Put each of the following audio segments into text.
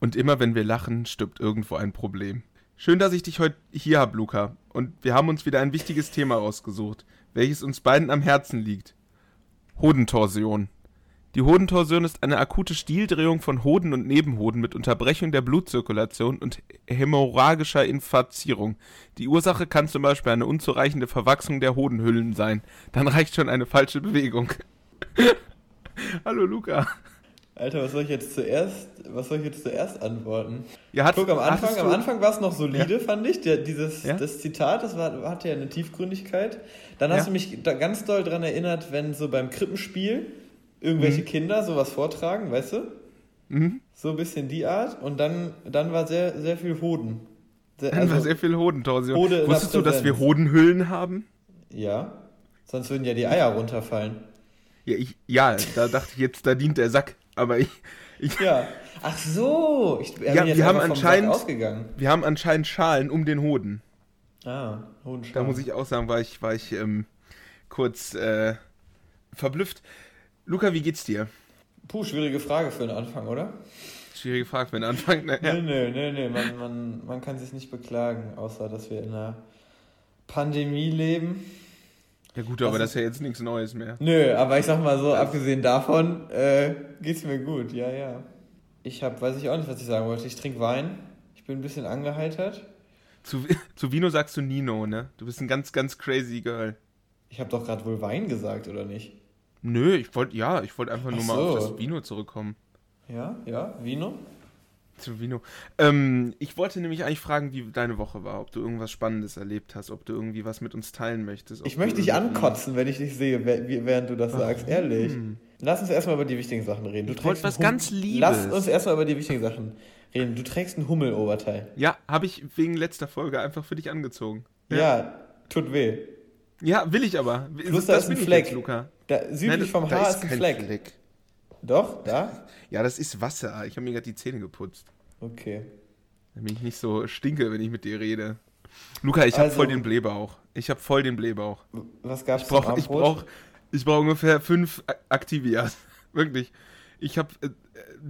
Und immer wenn wir lachen, stirbt irgendwo ein Problem. Schön, dass ich dich heute hier habe, Luca. Und wir haben uns wieder ein wichtiges Thema rausgesucht, welches uns beiden am Herzen liegt. Hodentorsion. Die Hodentorsion ist eine akute Stieldrehung von Hoden und Nebenhoden mit Unterbrechung der Blutzirkulation und hämorrhagischer Infazierung. Die Ursache kann zum Beispiel eine unzureichende Verwachsung der Hodenhüllen sein. Dann reicht schon eine falsche Bewegung. Hallo Luca. Alter, was soll ich jetzt zuerst, was soll ich jetzt zuerst antworten? Ja, hat, Guck, am Anfang, am Anfang war es noch solide, Ja. fand ich. Der, dieses, Ja. Das Zitat, das war, hatte ja eine Tiefgründigkeit. Dann hast du mich da ganz doll dran erinnert, wenn so beim Krippenspiel irgendwelche Kinder sowas vortragen, weißt du? Mhm. So ein bisschen die Art. Und dann, dann war sehr, sehr viel Hoden. Sehr, Dann war sehr viel Hodentorsion. Hode in der Wusstest du, dass wir. Hodenhüllen haben? ja. Sonst würden ja die Eier runterfallen. Ja, ich, ja, da dachte ich jetzt, da dient der Sack. Aber ich, ich, Ja. Ach so. Ich bin Ja, jetzt wir haben anscheinend- ausgegangen. wir haben anscheinend Schalen um den Hoden. Ah, Hodenschau. Da muss ich auch sagen, war ich, war ich ähm, kurz äh, verblüfft. Luca, wie geht's dir? Puh, schwierige Frage für den Anfang, oder? Schwierige Frage für den Anfang. Ne? Ja. Nö, nö, nö, nö. Man, man, man kann sich nicht beklagen, außer dass wir in einer Pandemie leben. Ja gut, aber Das das ist ja jetzt nichts Neues mehr. Nö, aber ich sag mal so, abgesehen davon äh, geht's mir gut, ja, ja. Ich hab, weiß ich auch nicht, was ich sagen wollte. Ich trinke Wein. Ich bin ein bisschen angeheitert. Zu, zu Vino sagst du Nino, ne? Du bist ein ganz, ganz crazy Girl. Ich habe doch gerade wohl Wein gesagt, oder nicht? Nö, ich wollte, ja, ich wollte einfach nur Ach mal auf so. das Vino zurückkommen. Ja, ja, Vino? Zu Vino. Ähm, ich wollte nämlich eigentlich fragen, wie deine Woche war, ob du irgendwas Spannendes erlebt hast, ob du irgendwie was mit uns teilen möchtest. Ich möchte dich ankotzen, wenn ich dich sehe, während du das sagst. Ehrlich. Lass uns erstmal über die wichtigen Sachen reden. Du Ich trägst was ganz Liebes. Lass uns erstmal über die wichtigen Sachen reden. Du trägst ein Hummeloberteil. Ja, habe ich wegen letzter Folge einfach für dich angezogen. Ja, tut weh. Ja, will ich aber. Plus da ist ein Fleck. Jetzt, Luca. Da, südlich Nein, vom da Haar ist ein kein Fleck. Doch, da? Ja, das ist Wasser. Ich habe mir gerade die Zähne geputzt. Okay. Damit ich nicht so stinke, wenn ich mit dir rede. Luca, ich habe Also- voll den Blähbauch. Ich habe voll den Blähbauch. Was gab's Ich brauche ich brauch, Abendbrot? ich brauch ungefähr fünf A- Activias. Wirklich. Ich habe äh,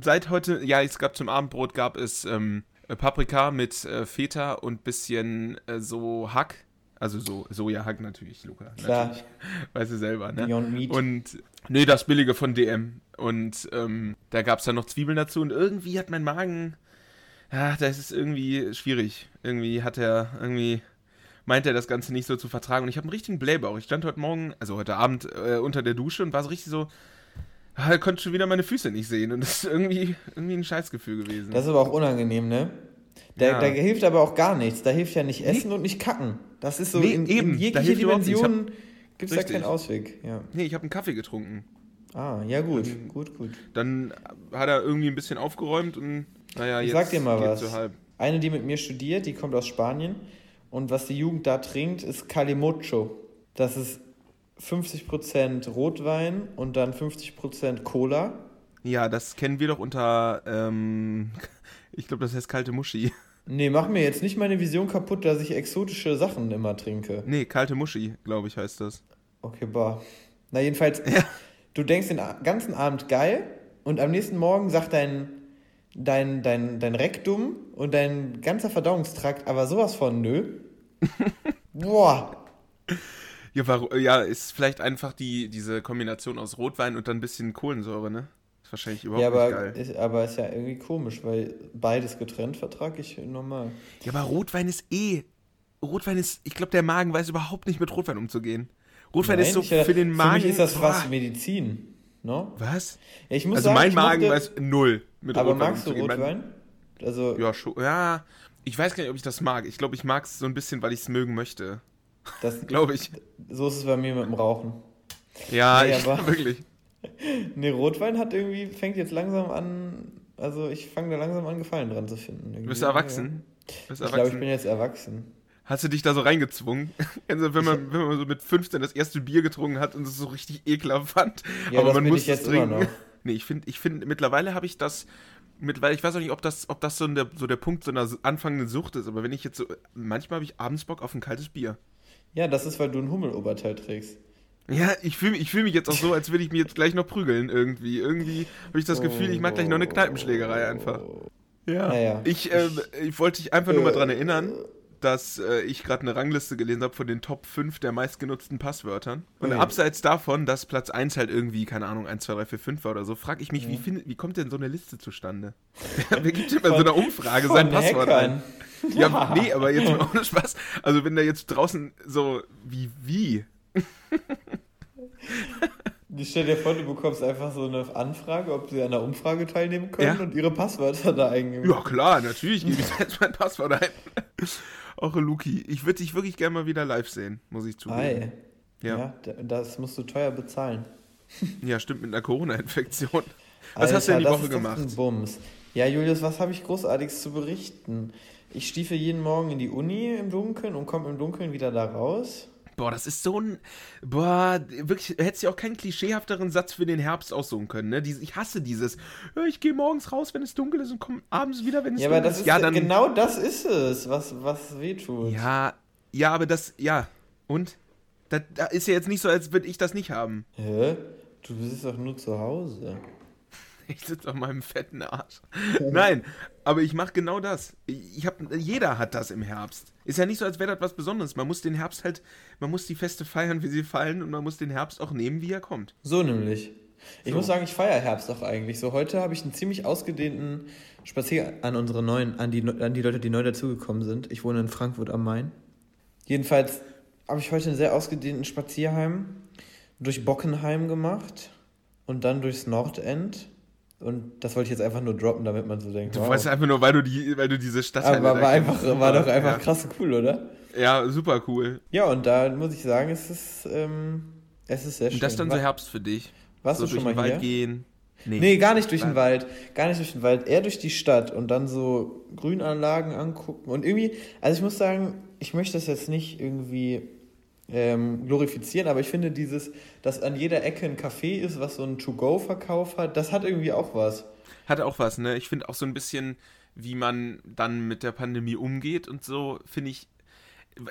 seit heute, ja, es gab zum Abendbrot gab es ähm, äh, Paprika mit äh, Feta und bisschen äh, so Hack. Also so Sojahack natürlich, Luca. Klar. Natürlich. Weißt du selber, ne? Beyond Meat. Und nee, das billige von DM. Und ähm, da gab es dann noch Zwiebeln dazu und irgendwie hat mein Magen. Ja, das ist irgendwie schwierig. Irgendwie hat er, irgendwie meint er das Ganze nicht so zu vertragen. Und ich habe einen richtigen Blähbauch. Ich stand heute Morgen, also heute Abend, äh, unter der Dusche und war so richtig so. Ah, konnte schon wieder meine Füße nicht sehen. Und das ist irgendwie, irgendwie ein Scheißgefühl gewesen. Das ist aber auch unangenehm, ne? Da, Ja. da hilft aber auch gar nichts. Da hilft ja nicht Essen und nicht Kacken. Das ist so Nee, in, eben. in hab- Dimension gibt es da keinen Ausweg. Ja. nee, ich habe einen Kaffee getrunken. Ah, ja gut, Ähm, gut, gut. Dann hat er irgendwie ein bisschen aufgeräumt und naja, Ich jetzt sag dir mal was. Eine, die mit mir studiert, die kommt aus Spanien. Und was die Jugend da trinkt, ist Calimocho. Das ist 50% Rotwein und dann 50% Cola. Ja, das kennen wir doch unter, ähm, ich glaube, das heißt kalte Muschi. Nee, mach mir jetzt nicht meine Vision kaputt, dass ich exotische Sachen immer trinke. Nee, kalte Muschi, glaube ich, heißt das. Okay, bah. Na, jedenfalls, du denkst den ganzen Abend geil und am nächsten Morgen sagt dein, dein, dein, dein Rektum und dein ganzer Verdauungstrakt aber sowas von nö. Boah. Ja, war, ja, ist vielleicht einfach die, diese Kombination aus Rotwein und dann ein bisschen Kohlensäure, ne? Ist wahrscheinlich überhaupt Ja, nicht aber geil. ist, aber ist ja irgendwie komisch, weil beides getrennt vertrage ich normal. Ja, aber Rotwein ist eh. Rotwein ist, ich glaube, der Magen weiß überhaupt nicht mit Rotwein umzugehen. Rotwein ist so ich, äh, für den Magen. Für mich ist das boah. fast Medizin. No? Was? Ja, ich muss Also sagen, mein Magen mochte- weiß null mit Aber Rotwein magst du Rotwein? Also, Ja, schon. Ja, ich weiß gar nicht, ob ich das mag. Ich glaube, ich mag es so ein bisschen, weil ich es mögen möchte. das, Glaube ich. so ist es bei mir mit dem Rauchen. Ja, Nee, ich, aber- wirklich. Nee, Rotwein hat irgendwie, fängt jetzt langsam an, also ich fange da langsam an, Gefallen dran zu finden. Du bist erwachsen. Du bist Ja. Ich glaube, ich bin jetzt erwachsen. Hast du dich da so reingezwungen? Also wenn man, wenn man so mit 15 das erste Bier getrunken hat und es so richtig ekelhaft fand, Ja, aber man muss es jetzt trinken. noch. Nee, ich finde, ich finde, mittlerweile habe ich das, mittlerweile, ich weiß auch nicht, ob das, ob das so der, so der Punkt so einer anfangenden Sucht ist, aber wenn ich jetzt so, manchmal habe ich abends Bock auf ein kaltes Bier. Ja, das ist, weil du ein Hummeloberteil trägst. Ja, ich fühle ich fühl mich jetzt auch so, als würde ich mich jetzt gleich noch prügeln irgendwie. Irgendwie habe ich das Gefühl, ich mache gleich noch eine Kneipenschlägerei einfach. Ja. Naja. Ich, äh, ich wollte dich einfach nur mal dran erinnern, dass äh, ich gerade eine Rangliste gelesen habe von den Top 5 der meistgenutzten Passwörtern. Und Okay. abseits davon, dass Platz 1 halt irgendwie, keine Ahnung, 1, 2, 3, 4, 5 war oder so, frage ich mich, Mhm. wie, find, wie kommt denn so eine Liste zustande? Wer gibt denn bei so einer Umfrage sein Passwort Hackern. ein? Ja, nee, aber jetzt mal ohne Spaß. Also wenn da jetzt draußen so, wie, wie? Ich stell dir vor, du bekommst einfach so eine Anfrage, ob sie an der Umfrage teilnehmen können Ja. und ihre Passwörter da eingeben. Ja, klar, natürlich gebe ich jetzt mein Passwort ein. Och, Luki, ich würde dich wirklich gerne mal wieder live sehen, muss ich zugeben. Ei. Ja. Ja. das musst du teuer bezahlen. Ja, stimmt, mit einer Corona-Infektion. Was hast du denn die das Woche gemacht? Ein Bums. Ja, Julius, was habe ich großartiges zu berichten? Ich stiefel jeden Morgen in die Uni im Dunkeln und komme im Dunkeln wieder da raus. Boah, das ist so ein. Boah, wirklich, hättest du auch keinen klischeehafteren Satz für den Herbst aussuchen können, ne? Dies, ich hasse dieses. "Ja, Ich gehe morgens raus, wenn es dunkel ist und komme abends wieder, wenn es Ja, aber dunkel das ist Ja, dann. genau das ist es, was, was wehtut. Ja, ja, aber das. Ja. Und? Das, da ist ja jetzt nicht so, als würde ich das nicht haben. Hä? Du bist doch nur zu Hause. Ich sitze auf meinem fetten Arsch. Nein, aber ich mache genau das. Ich hab, jeder hat das im Herbst. Ist ja nicht so, als wäre das was Besonderes. Man muss den Herbst halt, man muss die Feste feiern, wie sie fallen und man muss den Herbst auch nehmen, wie er kommt. So nämlich. Ich So. muss sagen, ich feiere Herbst auch eigentlich. So heute habe ich einen ziemlich ausgedehnten Spaziergang an unsere neuen, an die, an die Leute, die neu dazugekommen sind. Ich wohne in Frankfurt am Main. Jedenfalls habe ich heute einen sehr ausgedehnten Spazierheim durch Bockenheim gemacht und dann durchs Nordend. Und das wollte ich jetzt einfach nur droppen, damit man so denkt. Du wow. weißt einfach nur, weil du die, weil du diese Stadt Aber war, einfach, war doch einfach ja. krass cool, oder? Ja, super cool. Ja, und da muss ich sagen, es ist, ähm, es ist sehr schön. Und das dann so Herbst für dich. Warst so du schon durch mal den hier? Wald gehen. Nee, gar nicht durch den. Wald. Gar nicht durch den Wald. Eher durch die Stadt und dann so Grünanlagen angucken. Und irgendwie, also ich muss sagen, ich möchte das jetzt nicht irgendwie ähm, glorifizieren, aber ich finde dieses, dass an jeder Ecke ein Café ist, was so einen To-Go-Verkauf hat, das hat irgendwie auch was. Hat auch was, ne? Ich finde auch so ein bisschen, wie man dann mit der Pandemie umgeht und so, finde ich,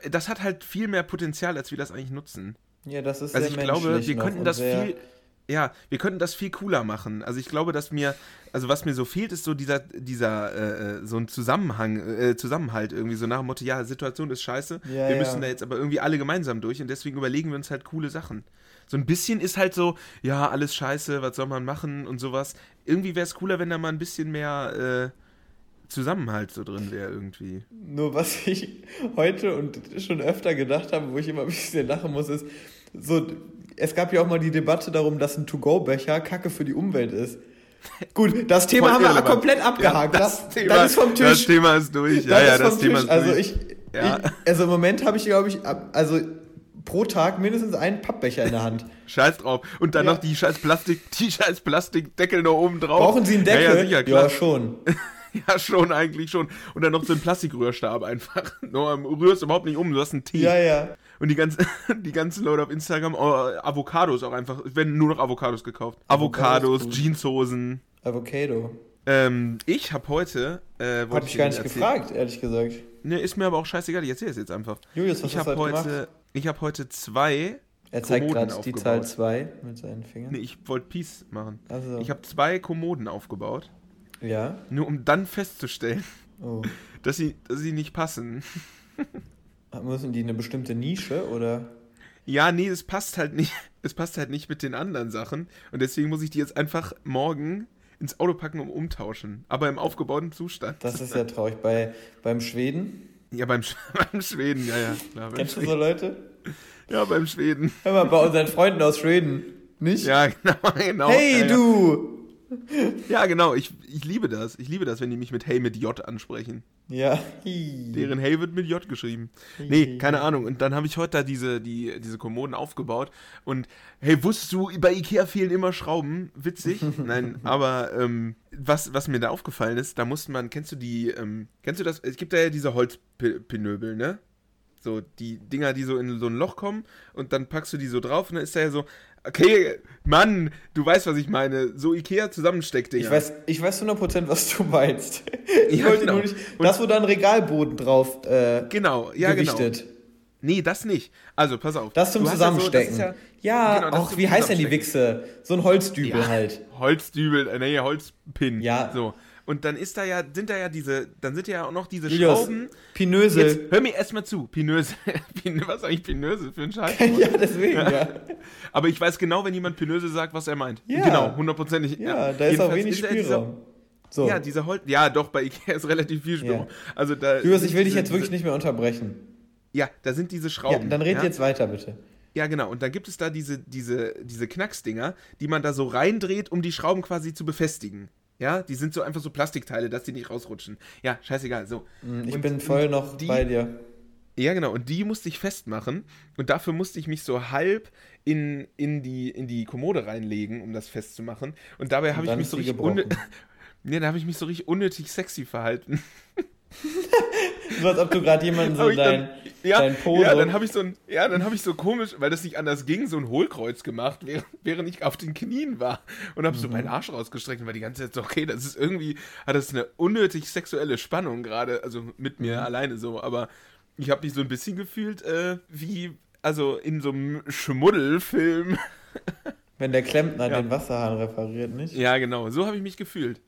das hat halt viel mehr Potenzial, als wir das eigentlich nutzen. Ja, das ist Also sehr ich glaube, wir könnten das viel, ja, wir könnten das viel cooler machen. Also ich glaube, dass mir, also was mir so fehlt, ist so dieser, dieser, äh, äh, so ein Zusammenhang, äh, Zusammenhalt irgendwie, so nach dem Motto, ja, Situation ist scheiße, Ja, wir ja. müssen da jetzt aber irgendwie alle gemeinsam durch und deswegen überlegen wir uns halt coole Sachen. So ein bisschen ist halt so, ja, alles scheiße, was soll man machen und sowas. Irgendwie wäre es cooler, wenn da mal ein bisschen mehr äh, Zusammenhalt so drin wäre irgendwie. Nur was ich heute und schon öfter gedacht habe, wo ich immer ein bisschen lachen muss, ist, so, es gab ja auch mal die Debatte darum, dass ein To-Go-Becher Kacke für die Umwelt ist. Gut, das Thema haben wir komplett abgehakt. Ja, das, das ist vom Tisch. Das Thema ist durch. Ja, Das ja, ist das Thema Tisch. ist Also durch. ich, Ja. ich, also im Moment habe ich, glaube ich, also pro Tag mindestens einen Pappbecher in der Hand. Scheiß drauf. Und dann Ja. noch die scheiß Plastik, die scheiß Plastikdeckel noch oben drauf. Brauchen Sie einen Deckel? Ja, ja, sicher, klar. Ja, schon. Ja, schon, eigentlich schon. Und dann noch so ein Plastikrührstab einfach. Nur ähm, rührst überhaupt nicht um, du hast einen Tee. Ja, ja. Und die ganzen, die ganzen Leute auf Instagram, oh, Avocados auch einfach, es werden nur noch Avocados gekauft. Avocados, Avocados. Jeanshosen. Avocado. Ähm, ich habe heute, äh, Hab ich gar nicht erzählen- gefragt, ehrlich gesagt. Ne, ist mir aber auch scheißegal, ich erzähle es jetzt einfach. Julius, was ich hast du heute gemacht? ich habe heute zwei, Er zeigt gerade die. Zahl 2 mit seinen Fingern. nee, ich wollte Peace machen. Also, Ich habe zwei Kommoden aufgebaut, ja. nur um dann festzustellen, Oh. dass sie, dass sie nicht passen. Müssen die eine bestimmte Nische oder? Ja, nee, es passt halt nicht. Es passt halt nicht mit den anderen Sachen. Und deswegen muss ich die jetzt einfach morgen ins Auto packen und umtauschen. Aber im aufgebauten Zustand. Das ist ja traurig. Bei, beim Schweden. Ja, beim, Sch beim Schweden, ja, ja. Klar, Kennst du Schweden. so Leute? Ja, beim Schweden. Hör mal, bei unseren Freunden aus Schweden. Nicht? Ja, genau, genau. hey, ja. du! Ja, genau. Ich, ich liebe das. Ich liebe das, wenn die mich mit Hey mit J ansprechen. Ja. Deren Hey wird mit J geschrieben. Nee, keine Ahnung. Und dann habe ich heute da diese, die, diese Kommoden aufgebaut. Und hey, wusstest du, bei Ikea fehlen immer Schrauben? Witzig. Nein, aber ähm, was, was mir da aufgefallen ist, da musste man, kennst du die, ähm, kennst du das? Es gibt da ja diese Holzpinöbel, ne? So, die Dinger, die so in so ein Loch kommen und dann packst du die so drauf und dann ist da ja so, okay, Mann, du weißt, was ich meine. So Ikea zusammensteckt, Ich weiß, ich weiß 100%, was du meinst. Ich Ja, wollte genau. nur nicht. Das, wo da ein Regalboden drauf äh, Genau, ja, gewichtet. genau. Nee, das nicht. Also, pass auf. Das zum Du hast ja so- Zusammenstecken. das ist ja, Genau, auch, wie heißt denn die Zusammenstecken. Wichse? So ein Holzdübel Ja. halt. Holzdübel, äh, nee, Holzpin. Ja. So. Und dann ist da ja, sind da ja diese, dann sind ja auch noch diese Julius, Schrauben. Pinösel. Jetzt, hör mir erstmal zu, Pinösel. Pin- was ist eigentlich Pinösel für ein Scheiß? ja, deswegen, ja. Aber ich weiß genau, wenn jemand Pinösel sagt, was er meint. Ja. Genau, hundertprozentig. Ja, da ist auch wenig dieser- Spielraum. So. Ja, dieser Holz. Ja, doch, bei Ikea ist relativ viel Spielraum. Ja. Also da. Julius, ich will dich jetzt wirklich nicht mehr unterbrechen. Ja, da sind diese Ja, Schrauben. dann red ja? jetzt weiter, bitte. Ja, genau. Und dann gibt es da diese, diese, diese Knacksdinger, die man da so reindreht, um die Schrauben quasi zu befestigen. Ja, die sind so einfach so Plastikteile, dass die nicht rausrutschen. Ja, scheißegal. So. Hm, Ich Und- bin voll noch die- bei dir. Ja, genau. Und die musste ich festmachen. Und dafür musste ich mich so halb in, in, die, in die Kommode reinlegen, um das festzumachen. Und dabei habe ich mich so richtig unnö- Nee, da habe ich mich so richtig unnötig sexy verhalten. So als ob du gerade jemanden so dein, ja, dein Po ja, so- dann habe ich so ein, ja, dann habe ich so komisch, weil das nicht anders ging, so ein Hohlkreuz gemacht, während, während ich auf den Knien war und habe so Mhm. meinen Arsch rausgestreckt und war die ganze Zeit so, okay, das ist irgendwie, hat das eine unnötig sexuelle Spannung gerade, also mit mir Mhm. alleine so, aber ich habe mich so ein bisschen gefühlt äh, wie, also in so einem Schmuddelfilm. wenn der Klempner Ja. den Wasserhahn repariert, nicht? Ja, genau, so habe ich mich gefühlt.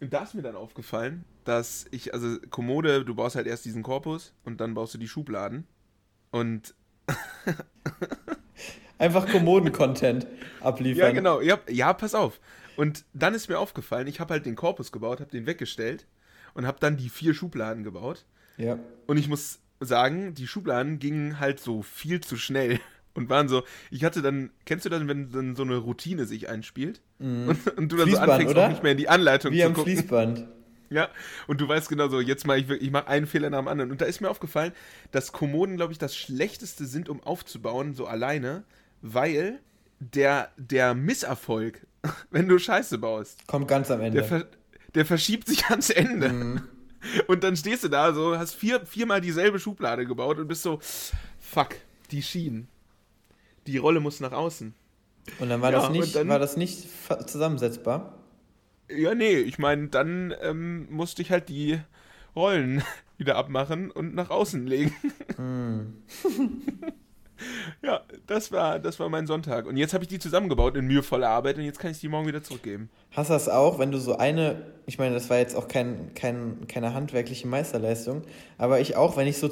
Und da ist mir dann aufgefallen, dass ich, also Kommode, du baust halt erst diesen Korpus und dann baust du die Schubladen. Und Einfach Kommoden-Content abliefern. Ja, genau. Ja, ja, pass auf. Und dann ist mir aufgefallen, ich habe halt den Korpus gebaut, habe den weggestellt und habe dann die vier Schubladen gebaut. Ja. Und ich muss sagen, die Schubladen gingen halt so viel zu schnell und waren so. Ich hatte dann, kennst du das, wenn dann so eine Routine sich einspielt und, und du dann so Fließband, anfängst, oder? auch nicht mehr in die Anleitung Wie zu am gucken. Fließband. Ja, und du weißt genau so, jetzt mache ich wirklich, ich mache einen Fehler nach dem anderen. Und da ist mir aufgefallen, dass Kommoden, glaube ich, das Schlechteste sind, um aufzubauen, so alleine, weil der, der Misserfolg, wenn du Scheiße baust, Kommt ganz am der, Ende. ver, der verschiebt sich ans Ende. Mhm. Und dann stehst du da so, hast vier, viermal dieselbe Schublade gebaut und bist so, fuck, die Schienen. Die Rolle muss nach außen. Und dann war Ja, das nicht, dann- war das nicht zusammensetzbar. Ja, nee, ich meine, dann ähm, musste ich halt die Rollen wieder abmachen und nach außen legen. Hm. ja, das war, das war mein Sonntag. Und jetzt habe ich die zusammengebaut in mühevoller Arbeit und jetzt kann ich die morgen wieder zurückgeben. Hast du das auch, wenn du so eine, ich meine, das war jetzt auch kein, kein, keine handwerkliche Meisterleistung, aber ich auch, wenn ich so,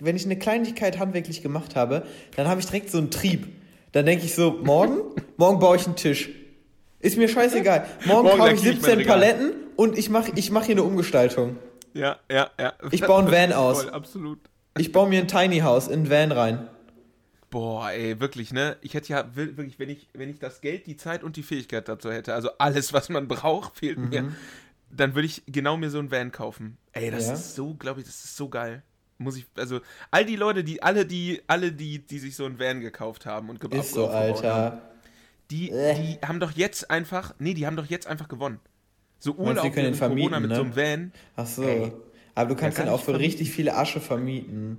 wenn ich eine Kleinigkeit handwerklich gemacht habe, dann habe ich direkt so einen Trieb. Dann denke ich so, morgen, morgen baue ich einen Tisch. Ist mir scheißegal. Morgen, Morgen kaufe ich lackiere ich mein 17 Regal. Paletten und ich mache ich mach hier eine Umgestaltung. Ja, ja, ja. Ich baue ein Van aus. Voll, absolut. Ich baue mir ein Tiny House in ein Van rein. Boah, ey, wirklich, ne? Ich hätte ja wirklich, wenn ich, wenn ich das Geld, die Zeit und die Fähigkeit dazu hätte, also alles, was man braucht, fehlt Mhm. mir, dann würde ich genau mir so ein Van kaufen. Ey, das Ja? ist so, glaube ich, das ist so geil. Muss ich, also, all die Leute, die, alle die, alle die, die sich so ein Van gekauft haben und ge Ist so, Alter. die, Äh. die haben doch jetzt einfach, nee, die haben doch jetzt einfach gewonnen. So Meinst Urlaub können in den Corona vermieten, mit ne? so einem Van. Ach so. Ey. Aber du kannst kann auch für vermieten. richtig viele Asche vermieten.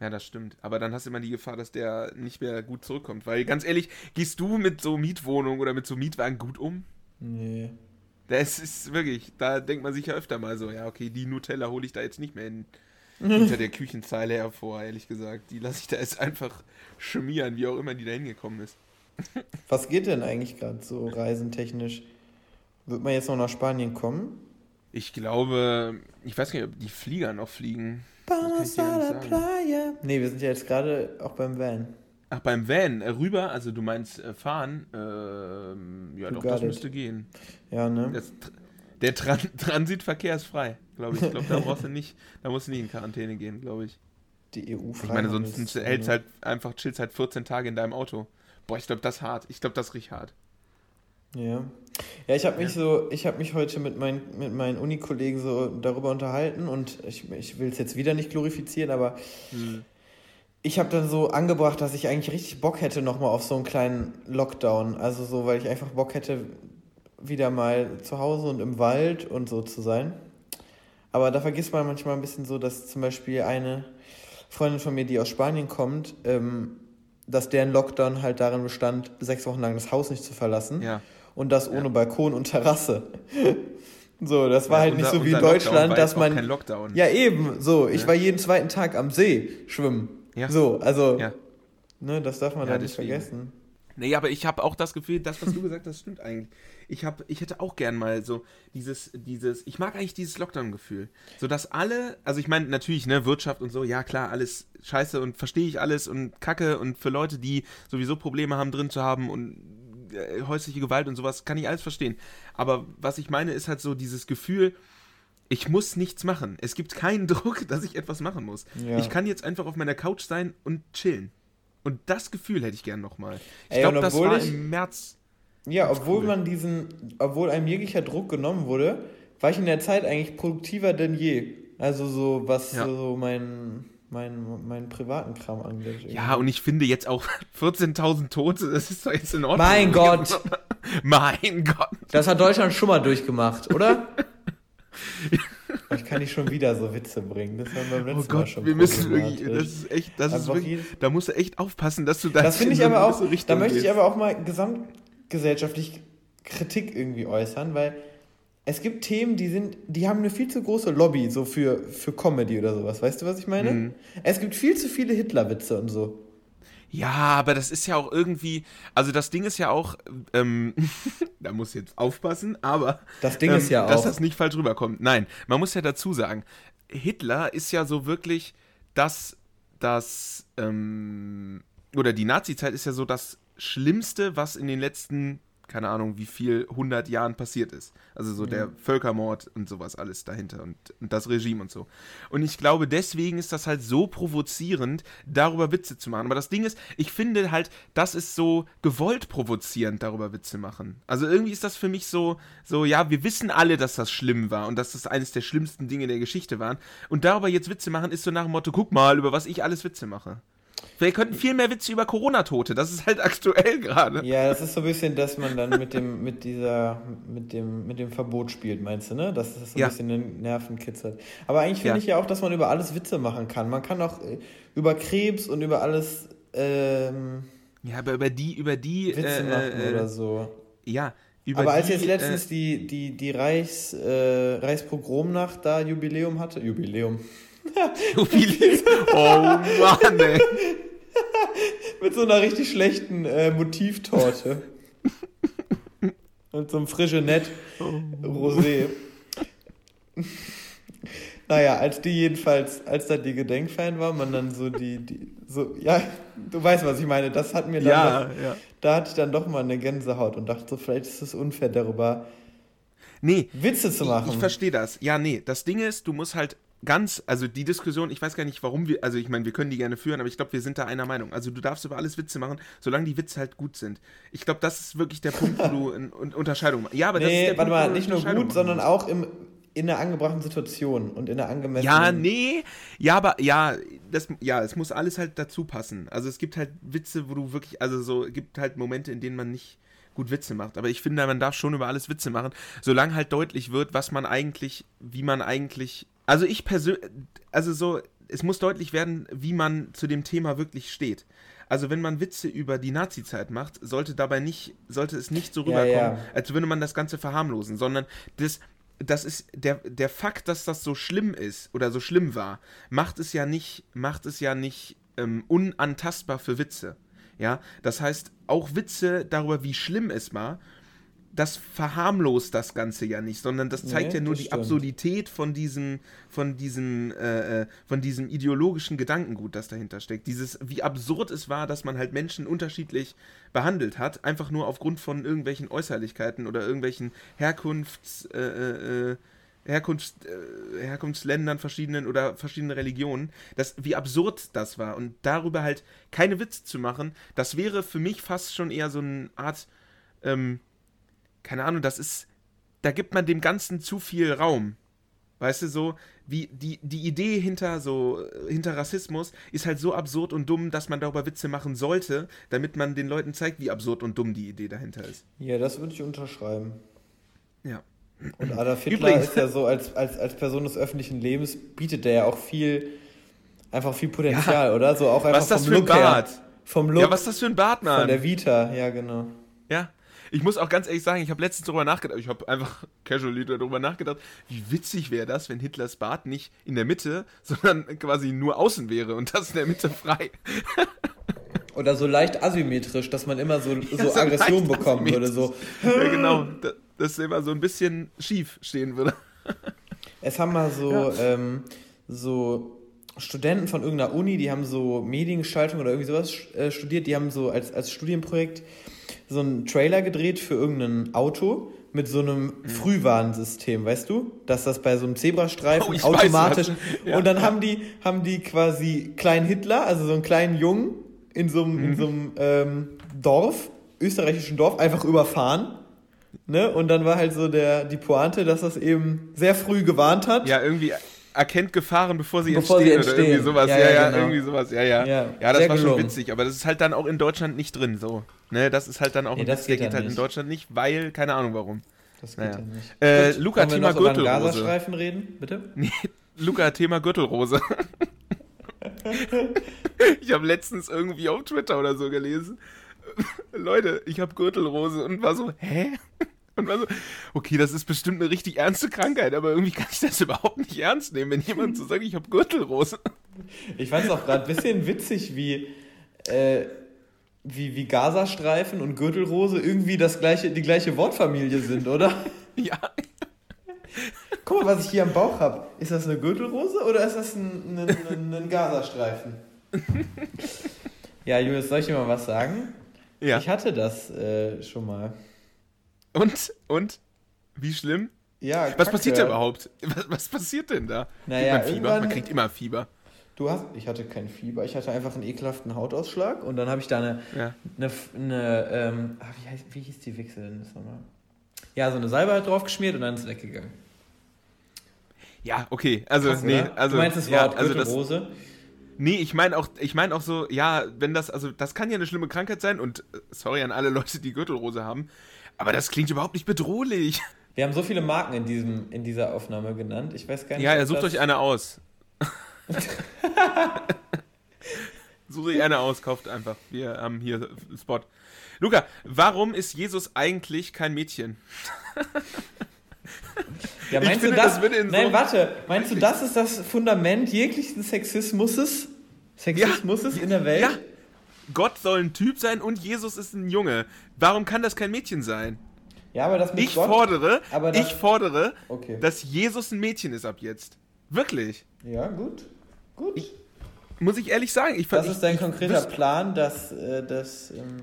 Ja, das stimmt. Aber dann hast du immer die Gefahr, dass der nicht mehr gut zurückkommt. Weil, ganz ehrlich, gehst du mit so Mietwohnungen oder mit so Mietwagen gut um? Nee. Das ist wirklich, da denkt man sich ja öfter mal so, ja, okay, die Nutella hole ich da jetzt nicht mehr in, hinter der Küchenzeile hervor, ehrlich gesagt. Die lasse ich da jetzt einfach schmieren, wie auch immer die da hingekommen ist. Was geht denn eigentlich gerade so reisentechnisch? Wird man jetzt noch nach Spanien kommen? Ich glaube, ich weiß nicht, ob die Flieger noch fliegen. Vamos a la playa. Nee, wir sind ja jetzt gerade auch beim Van. Ach, beim Van, äh, rüber, also du meinst äh, fahren, ähm, ja You doch, das it. müsste gehen. Ja, ne? Das, der Tran Transitverkehr ist frei, glaube ich. Ich glaube, da brauchst du nicht, da musst du nicht in Quarantäne gehen, glaube ich. Die EU Ich meine, sonst hältst halt einfach, chillst halt 14 Tage in deinem Auto. Boah, ich glaube, das ist hart. Ich glaube, das ist richtig hart. Ja. Ja, ich habe mich so, ich habe mich heute mit, mein, mit meinen Unikollegen so darüber unterhalten und ich, ich will es jetzt wieder nicht glorifizieren, aber ich habe dann so angebracht, dass ich eigentlich richtig Bock hätte nochmal auf so einen kleinen Lockdown. Also so, weil ich einfach Bock hätte, wieder mal zu Hause und im Wald und so zu sein. Aber da vergisst man manchmal ein bisschen so, dass zum Beispiel eine Freundin von mir, die aus Spanien kommt, ähm, dass deren Lockdown halt darin bestand, sechs Wochen lang das Haus nicht zu verlassen. Ja. Und das ohne Balkon und Terrasse. so, das war Ja, halt nicht unser- so wie in Deutschland, dass man. kein Lockdown. Ja, eben, so. Ich Ja. war jeden zweiten Tag am See schwimmen. Ja. So, also, Ja. ne, das darf man Ja, da nicht deswegen. vergessen. Nee, aber ich habe auch das Gefühl, das, was du gesagt hast, stimmt eigentlich. Ich habe, ich hätte auch gern mal so dieses, dieses, ich mag eigentlich dieses Lockdown-Gefühl. So dass alle, also ich meine, natürlich, ne, Wirtschaft und so, ja klar, alles scheiße und verstehe ich alles und Kacke und für Leute, die sowieso Probleme haben, drin zu haben und äh, häusliche Gewalt und sowas, kann ich alles verstehen. Aber was ich meine, ist halt so dieses Gefühl, ich muss nichts machen. Es gibt keinen Druck, dass ich etwas machen muss. Ja. Ich kann jetzt einfach auf meiner Couch sein und chillen. Und das Gefühl hätte ich gern nochmal. Ich glaube, das war ich, im März. Ja, obwohl cool. man diesen, obwohl einem jeglicher Druck genommen wurde, war ich in der Zeit eigentlich produktiver denn je. Also so, was ja. so mein, mein, meinen privaten Kram angeht. Ja, und ich finde jetzt auch 14.000 Tote, das ist doch jetzt in Ordnung. Mein Gott! mein Gott! Das hat Deutschland schon mal durchgemacht, oder? Ich kann nicht schon wieder so Witze bringen. Das haben wir beim letzten oh Gott, Mal schon wir müssen wirklich, das ist echt, das ist wirklich, da musst du echt aufpassen, dass du da Das finde ich aber auch, da möchte ich aber auch mal gesamtgesellschaftlich Kritik irgendwie äußern, weil es gibt Themen, die sind, die haben eine viel zu große Lobby, so für, für Comedy oder sowas. Weißt du, was ich meine? Mhm. Es gibt viel zu viele Hitler-Witze und so. Ja, aber das ist ja auch irgendwie, also das Ding ist ja auch, ähm, da muss jetzt aufpassen, aber das Ding ähm, ist ja auch, dass das nicht falsch rüberkommt. Nein, man muss ja dazu sagen, Hitler ist ja so wirklich das, das, ähm, oder die Nazi-Zeit ist ja so das Schlimmste, was in den letzten keine Ahnung, wie viel 100 Jahren passiert ist. Also so mhm. der Völkermord und sowas alles dahinter und, und, das Regime und so. Und ich glaube, deswegen ist das halt so provozierend, darüber Witze zu machen. Aber das Ding ist, ich finde halt, das ist so gewollt provozierend, darüber Witze machen. Also irgendwie ist das für mich so, so, ja, wir wissen alle, dass das schlimm war und dass das eines der schlimmsten Dinge der Geschichte waren. Und darüber jetzt Witze machen, ist so nach dem Motto, guck mal, über was ich alles Witze mache. Wir könnten viel mehr Witze über Corona-Tote. Das ist halt aktuell gerade. Ja, das ist so ein bisschen, dass man dann mit dem, mit dieser, mit dem, mit dem Verbot spielt, meinst du, ne? Dass das so ein ja. bisschen den Nerven kitzelt. Aber eigentlich finde ja. ich ja auch, dass man über alles Witze machen kann. Man kann auch äh, über Krebs und über alles. Ähm, ja, aber über die, über die. Witze äh, machen äh, oder so. Ja. Über aber als die, jetzt letztens äh, die, die, die Reichs, äh, Reichspogromnacht da Jubiläum hatte, Jubiläum, Jubiläum. Oh Mann, ey. Mit so einer richtig schlechten äh, Motivtorte. Und so einem frische Nett Rosé. naja, als die jedenfalls, als da die Gedenkfeiern war, man dann so die, die, so, ja, du weißt, was ich meine, das hat mir dann, ja, noch, ja. da hatte ich dann doch mal eine Gänsehaut und dachte so, vielleicht ist es unfair darüber, nee, Witze zu machen. Ich, ich verstehe das. Ja, nee, das Ding ist, du musst halt ganz, also die Diskussion, ich weiß gar nicht, warum wir, also ich meine, wir können die gerne führen, aber ich glaube, wir sind da einer Meinung. Also du darfst über alles Witze machen, solange die Witze halt gut sind. Ich glaube, das ist wirklich der Punkt, wo du in, in Unterscheidung machst. Ja, aber nee, das ist der warte Punkt, mal, nicht nur gut, sondern auch im, in einer angebrachten Situation und in einer angemessenen. Ja, nee, ja, aber ja, das, ja, es muss alles halt dazu passen. Also es gibt halt Witze, wo du wirklich, also so, es gibt halt Momente, in denen man nicht gut Witze macht. Aber ich finde, man darf schon über alles Witze machen, solange halt deutlich wird, was man eigentlich, wie man eigentlich also ich persönlich, also so, es muss deutlich werden, wie man zu dem Thema wirklich steht. Also wenn man Witze über die Nazi-Zeit macht, sollte dabei nicht, sollte es nicht so rüberkommen, ja, ja. als würde man das Ganze verharmlosen, sondern das, das ist der, der Fakt, dass das so schlimm ist oder so schlimm war, macht es ja nicht, macht es ja nicht ähm, unantastbar für Witze. Ja, das heißt, auch Witze darüber, wie schlimm es war, das verharmlost das Ganze ja nicht, sondern das zeigt nee, ja nur die stimmt. Absurdität von diesem, von diesem, äh, äh, von diesem ideologischen Gedankengut, das dahinter steckt. Dieses, wie absurd es war, dass man halt Menschen unterschiedlich behandelt hat, einfach nur aufgrund von irgendwelchen Äußerlichkeiten oder irgendwelchen Herkunfts, äh, äh, äh Herkunfts, äh, Herkunftsländern verschiedenen oder verschiedenen Religionen, das, wie absurd das war. Und darüber halt keine Witze zu machen, das wäre für mich fast schon eher so eine Art, ähm, keine Ahnung, das ist, da gibt man dem Ganzen zu viel Raum. Weißt du, so, wie die, die Idee hinter so, hinter Rassismus ist halt so absurd und dumm, dass man darüber Witze machen sollte, damit man den Leuten zeigt, wie absurd und dumm die Idee dahinter ist. Ja, das würde ich unterschreiben. Ja. Und Adolf Hitler Übrigens. ist ja so, als, als, als Person des öffentlichen Lebens bietet der ja auch viel, einfach viel Potenzial, ja. oder? So auch einfach was ist das vom für ein Look Bart? Her. Vom Look. Ja, was ist das für ein Bart, Mann? Von der Vita, ja, genau. Ja, ich muss auch ganz ehrlich sagen, ich habe letztens darüber nachgedacht, ich habe einfach casually darüber nachgedacht, wie witzig wäre das, wenn Hitlers Bart nicht in der Mitte, sondern quasi nur außen wäre und das in der Mitte frei. Oder so leicht asymmetrisch, dass man immer so, so, ja, so Aggression bekommen würde. So. Ja, genau. dass er immer so ein bisschen schief stehen würde. Es haben mal so, ähm, so Studenten von irgendeiner Uni, die haben so Mediengestaltung oder irgendwie sowas äh, studiert, die haben so als, als Studienprojekt so einen Trailer gedreht für irgendein Auto mit so einem Frühwarnsystem, weißt du? Dass das bei so einem Zebrastreifen Oh, automatisch. weiß, ja. Und dann haben die, haben die quasi kleinen Hitler, also so einen kleinen Jungen in so einem, Mhm. in so einem ähm, Dorf, österreichischen Dorf, einfach überfahren. Ne? Und dann war halt so der, die Pointe, dass das eben sehr früh gewarnt hat. Ja, irgendwie erkennt Gefahren, bevor sie Bevor entstehen, sie oder irgendwie entstehen. sowas. Ja, Ja, ja, genau. irgendwie sowas. Ja, ja. Ja, Ja, das sehr war schon gelungen. witzig, aber das ist halt dann auch in Deutschland nicht drin, so. Ne, das ist halt dann auch Nee, ein das Witz, der geht geht dann halt in nicht. Deutschland nicht, weil, keine Ahnung warum. Das Naja. ja nicht. Äh, Gut, Luca, Thema noch über Gürtelrose. Gazastreifen reden, bitte? Nee, Luca, Thema Gürtelrose. ich habe letztens irgendwie auf Twitter oder so gelesen. Leute, ich habe Gürtelrose und war so, hä? Und war so, okay, das ist bestimmt eine richtig ernste Krankheit, aber irgendwie kann ich das überhaupt nicht ernst nehmen, wenn jemand so sagt, ich habe Gürtelrose. Ich fand es auch gerade ein bisschen witzig, wie, äh, wie, wie Gazastreifen und Gürtelrose irgendwie das gleiche, die gleiche Wortfamilie sind, oder? Ja, Guck mal, was ich hier am Bauch habe. Ist das eine Gürtelrose oder ist das ein, ein, ein, ein Gazastreifen? Ja, Julius, soll ich dir mal was sagen? ja. Ich hatte das äh, schon mal. Und, und, wie schlimm? Ja, Was Kacke. passiert da überhaupt? Was, was passiert denn da? Naja, man Fieber? Man kriegt immer Fieber. Du hast, ich hatte kein Fieber, ich hatte einfach einen ekelhaften Hautausschlag und dann habe ich da eine, Ja. eine, eine ähm, ah, wie, heißt, wie hieß die Wichsel denn das nochmal? Ja, so eine Salbe halt drauf geschmiert und dann ist es weggegangen. Ja, okay. Also, Krass, nee, oder? also. du meinst das ja, Wort also das, Gürtelrose? Nee, ich meine auch, ich meine auch so, ja, wenn das, also das kann ja eine schlimme Krankheit sein und äh, sorry an alle Leute, die Gürtelrose haben, aber das klingt überhaupt nicht bedrohlich. Wir haben so viele Marken in, diesem, in dieser Aufnahme genannt. Ich weiß gar nicht. Ja, ja, sucht euch eine aus. Sucht euch eine aus, kauft einfach. Wir haben hier Spot. Luca, warum ist Jesus eigentlich kein Mädchen? Ja, Ich meinst finde, du das? das so Nein, einem- warte. Meinst du, das ist das Fundament jeglichen Sexismus? Sexismus in der Welt? Ja. Gott soll ein Typ sein und Jesus ist ein Junge. Warum kann das kein Mädchen sein? Ja, aber das mit Ich Gott. fordere, das- ich fordere, Okay. dass Jesus ein Mädchen ist ab jetzt. Wirklich. ja, gut. Gut. Muss ich ehrlich sagen. Ich, das ich, ist dein ich konkreter wüsste- Plan, das, äh, das, ähm,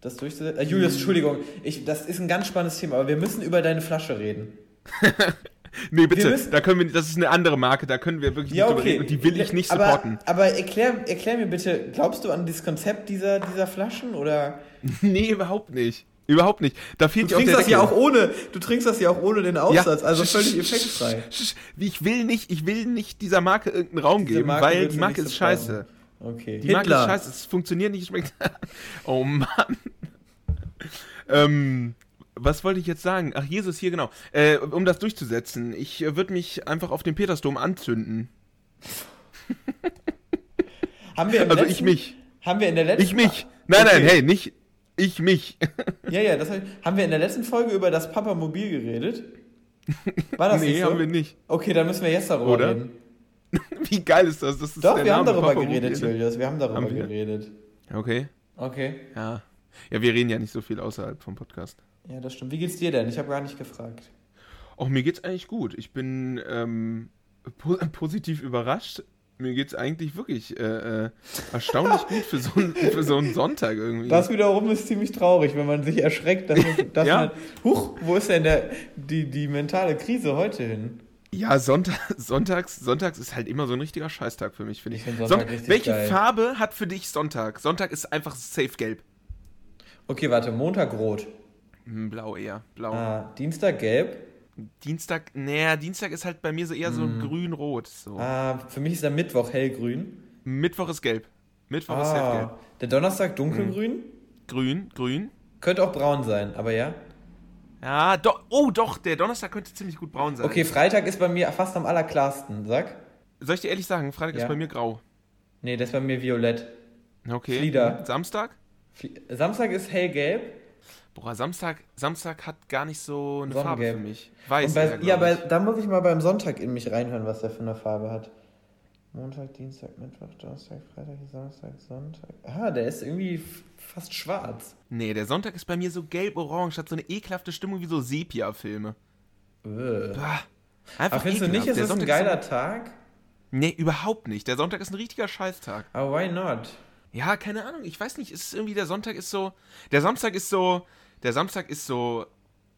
das durchzusetzen. Äh, Julius, Entschuldigung, ich, das ist ein ganz spannendes Thema, aber wir müssen über deine Flasche reden. Nee, bitte. Müssen- da können wir, das ist eine andere Marke, da können wir wirklich Ja, nicht okay. und die will ich nicht aber, supporten. Aber erklär, erklär mir bitte, glaubst du an das Konzept dieser, dieser Flaschen oder? Nee, überhaupt nicht. Überhaupt nicht. Da fehlt Du ja trinkst das ja auch ohne, du trinkst das ja auch ohne den Aussatz, also sch- völlig effektfrei. Ich will nicht, ich will nicht dieser Marke irgendeinen Raum Diese geben, Marke weil die Marke ist supporten. scheiße. Okay. Die Marke ist scheiße, es funktioniert nicht, oh Mann. ähm, was wollte ich jetzt sagen? Ach, Jesus, hier genau. Äh, um das durchzusetzen, ich äh, würde mich einfach auf den Petersdom anzünden. Haben wir im Also letzten, ich mich. Haben wir in der letzten Ich mich. Nein, nein, Okay. hey, nicht ich mich. Ja, ja, das haben wir in der letzten Folge über das Papamobil geredet. War das nee, nicht so? haben wir nicht. Okay, dann müssen wir jetzt darüber Oder? reden. Wie geil ist das? das ist Doch, wir haben Name, darüber Papa geredet. Julius. Wir haben darüber Haben wir? geredet. Okay, Okay. ja. Ja, wir reden ja nicht so viel außerhalb vom Podcast. Ja, das stimmt. Wie geht's dir denn? Ich habe gar nicht gefragt. Auch mir geht's eigentlich gut. Ich bin ähm, po positiv überrascht. Mir geht's eigentlich wirklich äh, äh, erstaunlich gut für so, einen- für so einen Sonntag irgendwie. Das wiederum ist ziemlich traurig, wenn man sich erschreckt, dass, man- dass Ja. man. Huch, wo ist denn der, die, die mentale Krise heute hin? ja, Sonntag, sonntags, sonntags ist halt immer so ein richtiger Scheißtag für mich, finde ich. Ich find Sonntag Sonntag- welche geil. Farbe hat für dich Sonntag? Sonntag ist einfach safe gelb. Okay, warte, Montag rot. Hm, Blau eher, blau. Ah, Dienstag gelb. Dienstag, naja, Dienstag ist halt bei mir so eher so grün-rot. So. Ah, für mich ist der Mittwoch hellgrün. Mittwoch ist gelb. Mittwoch ist safe gelb. Ah, der Donnerstag dunkelgrün. Grün, grün. Könnte auch braun sein, aber ja. Ja, doch, oh doch, der Donnerstag könnte ziemlich gut braun sein. Okay, Freitag ist bei mir fast am allerklarsten, sag. Soll ich dir ehrlich sagen, Freitag Ja. ist bei mir grau. Nee, das ist bei mir violett. Okay. Flieder. Samstag? Samstag ist hellgelb. Boah, Samstag, Samstag hat gar nicht so eine Farbe für mich. Weiß bei, ja, ich. da muss ich mal beim Sonntag in mich reinhören, was der für eine Farbe hat. Montag, Dienstag, Mittwoch, Donnerstag, Freitag, Samstag, Sonntag. Ah, der ist irgendwie fast schwarz. Nee, der Sonntag ist bei mir so gelb-orange, hat so eine ekelhafte Stimmung wie so Sepia-Filme. Äh. Aber findest du nicht, ist es ein geiler so Tag? Nee, überhaupt nicht. Der Sonntag ist ein richtiger Scheißtag. Aber why not? Ja, keine Ahnung. Ich weiß nicht. Es ist irgendwie, der Sonntag ist so. Der Samstag ist so. Der Samstag ist so.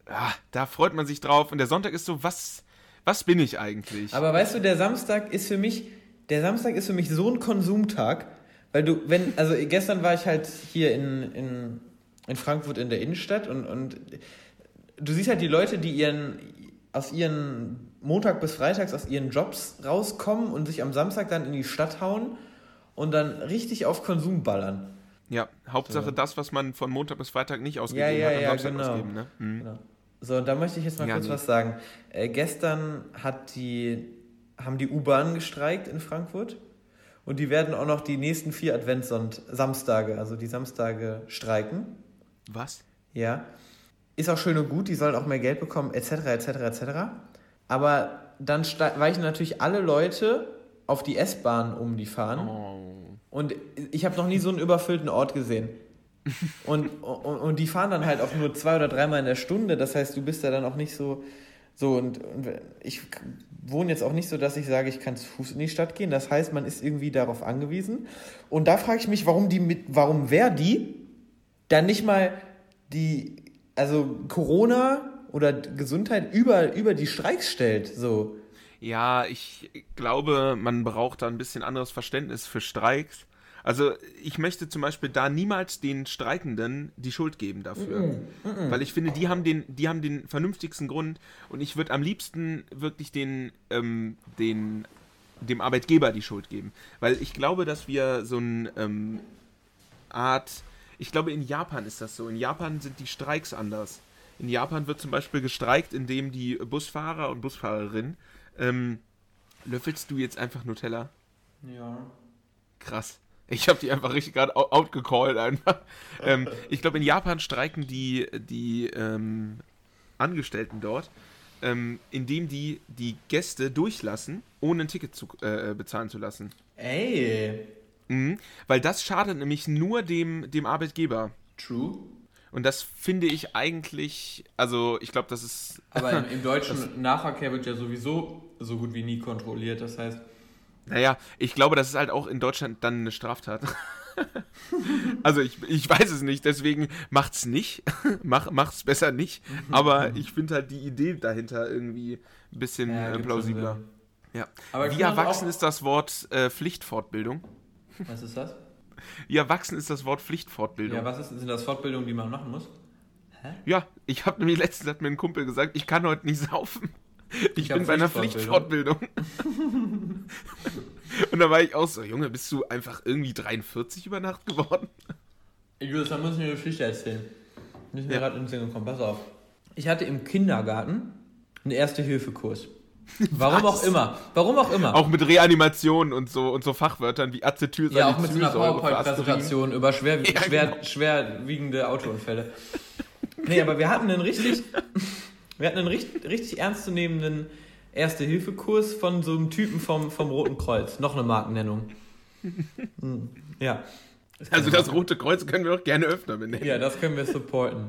Ah, da freut man sich drauf. Und der Sonntag ist so, was, was bin ich eigentlich? Aber weißt du, der Samstag ist für mich. Der Samstag ist für mich so ein Konsumtag. Weil du, wenn, also gestern war ich halt hier in, in, in Frankfurt in der Innenstadt und, und du siehst halt die Leute, die ihren, aus ihren Montag bis Freitags aus ihren Jobs rauskommen und sich am Samstag dann in die Stadt hauen und dann richtig auf Konsum ballern. Ja, Hauptsache so. das, was man von Montag bis Freitag nicht ausgegeben ja, ja, hat, am ja, Samstag genau. ausgeben. Ne? Mhm. Genau. So, da möchte ich jetzt mal ja, kurz nee. was sagen. Äh, gestern hat die, haben die U-Bahnen gestreikt in Frankfurt und die werden auch noch die nächsten vier Adventssamstage, also die Samstage, streiken. Was? Ja. Ist auch schön und gut, die sollen auch mehr Geld bekommen, etc., etc., etc. Aber dann weichen natürlich alle Leute auf die S-Bahn um, die fahren. Oh. Und ich habe noch nie so einen überfüllten Ort gesehen. Und, und, und, die fahren dann halt auch nur zwei oder dreimal in der Stunde. Das heißt, du bist da dann auch nicht so. So, und, und ich wohne jetzt auch nicht so, dass ich sage, ich kann zu Fuß in die Stadt gehen. Das heißt, man ist irgendwie darauf angewiesen. Und da frage ich mich, warum die mit, warum wer die dann nicht mal die, also Corona oder Gesundheit über, über die Streiks stellt. So. Ja, ich glaube, man braucht da ein bisschen anderes Verständnis für Streiks. Also ich möchte zum Beispiel da niemals den Streikenden die Schuld geben dafür. Mm -mm, Weil ich finde, die haben den, die haben den vernünftigsten Grund und ich würde am liebsten wirklich den, ähm, den, dem Arbeitgeber die Schuld geben. Weil ich glaube, dass wir so eine ähm, Art, ich glaube in Japan ist das so. In Japan sind die Streiks anders. In Japan wird zum Beispiel gestreikt, indem die Busfahrer und Busfahrerinnen. Ähm, löffelst du jetzt einfach Nutella? Ja. Krass. Ich habe die einfach richtig gerade outgecallt einfach. ähm, ich glaube, in Japan streiken die, die ähm, Angestellten dort, ähm, indem die die Gäste durchlassen, ohne ein Ticket zu, äh, bezahlen zu lassen. Ey. Mhm, weil das schadet nämlich nur dem, dem Arbeitgeber. True. Und das finde ich eigentlich, also ich glaube, das ist. Aber im, im deutschen Nahverkehr wird ja sowieso so gut wie nie kontrolliert. Das heißt. Naja, ich glaube, das ist halt auch in Deutschland dann eine Straftat. also ich, ich weiß es nicht, deswegen macht's nicht. Mach, macht's besser nicht. Aber ich finde halt die Idee dahinter irgendwie ein bisschen ja, äh, plausibler. Ja. Aber Wie erwachsen ist das Wort äh, Pflichtfortbildung? Was ist das? Wie erwachsen ist das Wort Pflichtfortbildung? Ja, was ist, sind das Fortbildungen, die man machen muss? Hä? Ja, ich habe nämlich letztens hat mir ein Kumpel gesagt, ich kann heute nicht saufen. Ich, ich bin bei einer Pflichtfortbildung. Und da war ich auch so, Junge, bist du einfach irgendwie 43 über Nacht geworden? Julius, da muss ich mir eine Geschichte erzählen. Ich bin mir ja. gerade in den Sinn gekommen, pass auf. Ich hatte im Kindergarten einen Erste-Hilfe-Kurs. Warum Was? auch immer. Warum auch immer. Auch mit Reanimationen und so und so Fachwörtern wie Acetylsalicylsäure. Ja, auch mit so einer PowerPoint-Präsentation über schwer, ja, schwer, genau. schwerwiegende Autounfälle. Nee, aber wir hatten einen richtig, wir hatten einen richtig, richtig ernstzunehmenden Erste-Hilfe-Kurs von so einem Typen vom, vom Roten Kreuz. Noch eine Markennennung. Hm, ja. Das also das Rote Kreuz können wir auch gerne öfter benennen. Ja, das können wir supporten.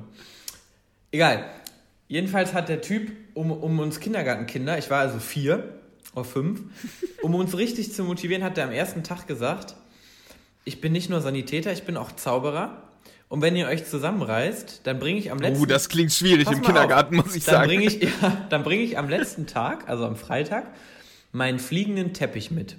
Egal. Jedenfalls hat der Typ, um, um uns Kindergartenkinder, ich war also vier oder fünf, um uns richtig zu motivieren, hat er am ersten Tag gesagt, ich bin nicht nur Sanitäter, ich bin auch Zauberer. Und wenn ihr euch zusammenreißt, dann bringe ich am letzten... Oh, das klingt schwierig im Kindergarten, auf, muss ich dann sagen. Bring ich, ja, dann bringe ich am letzten Tag, also am Freitag, meinen fliegenden Teppich mit.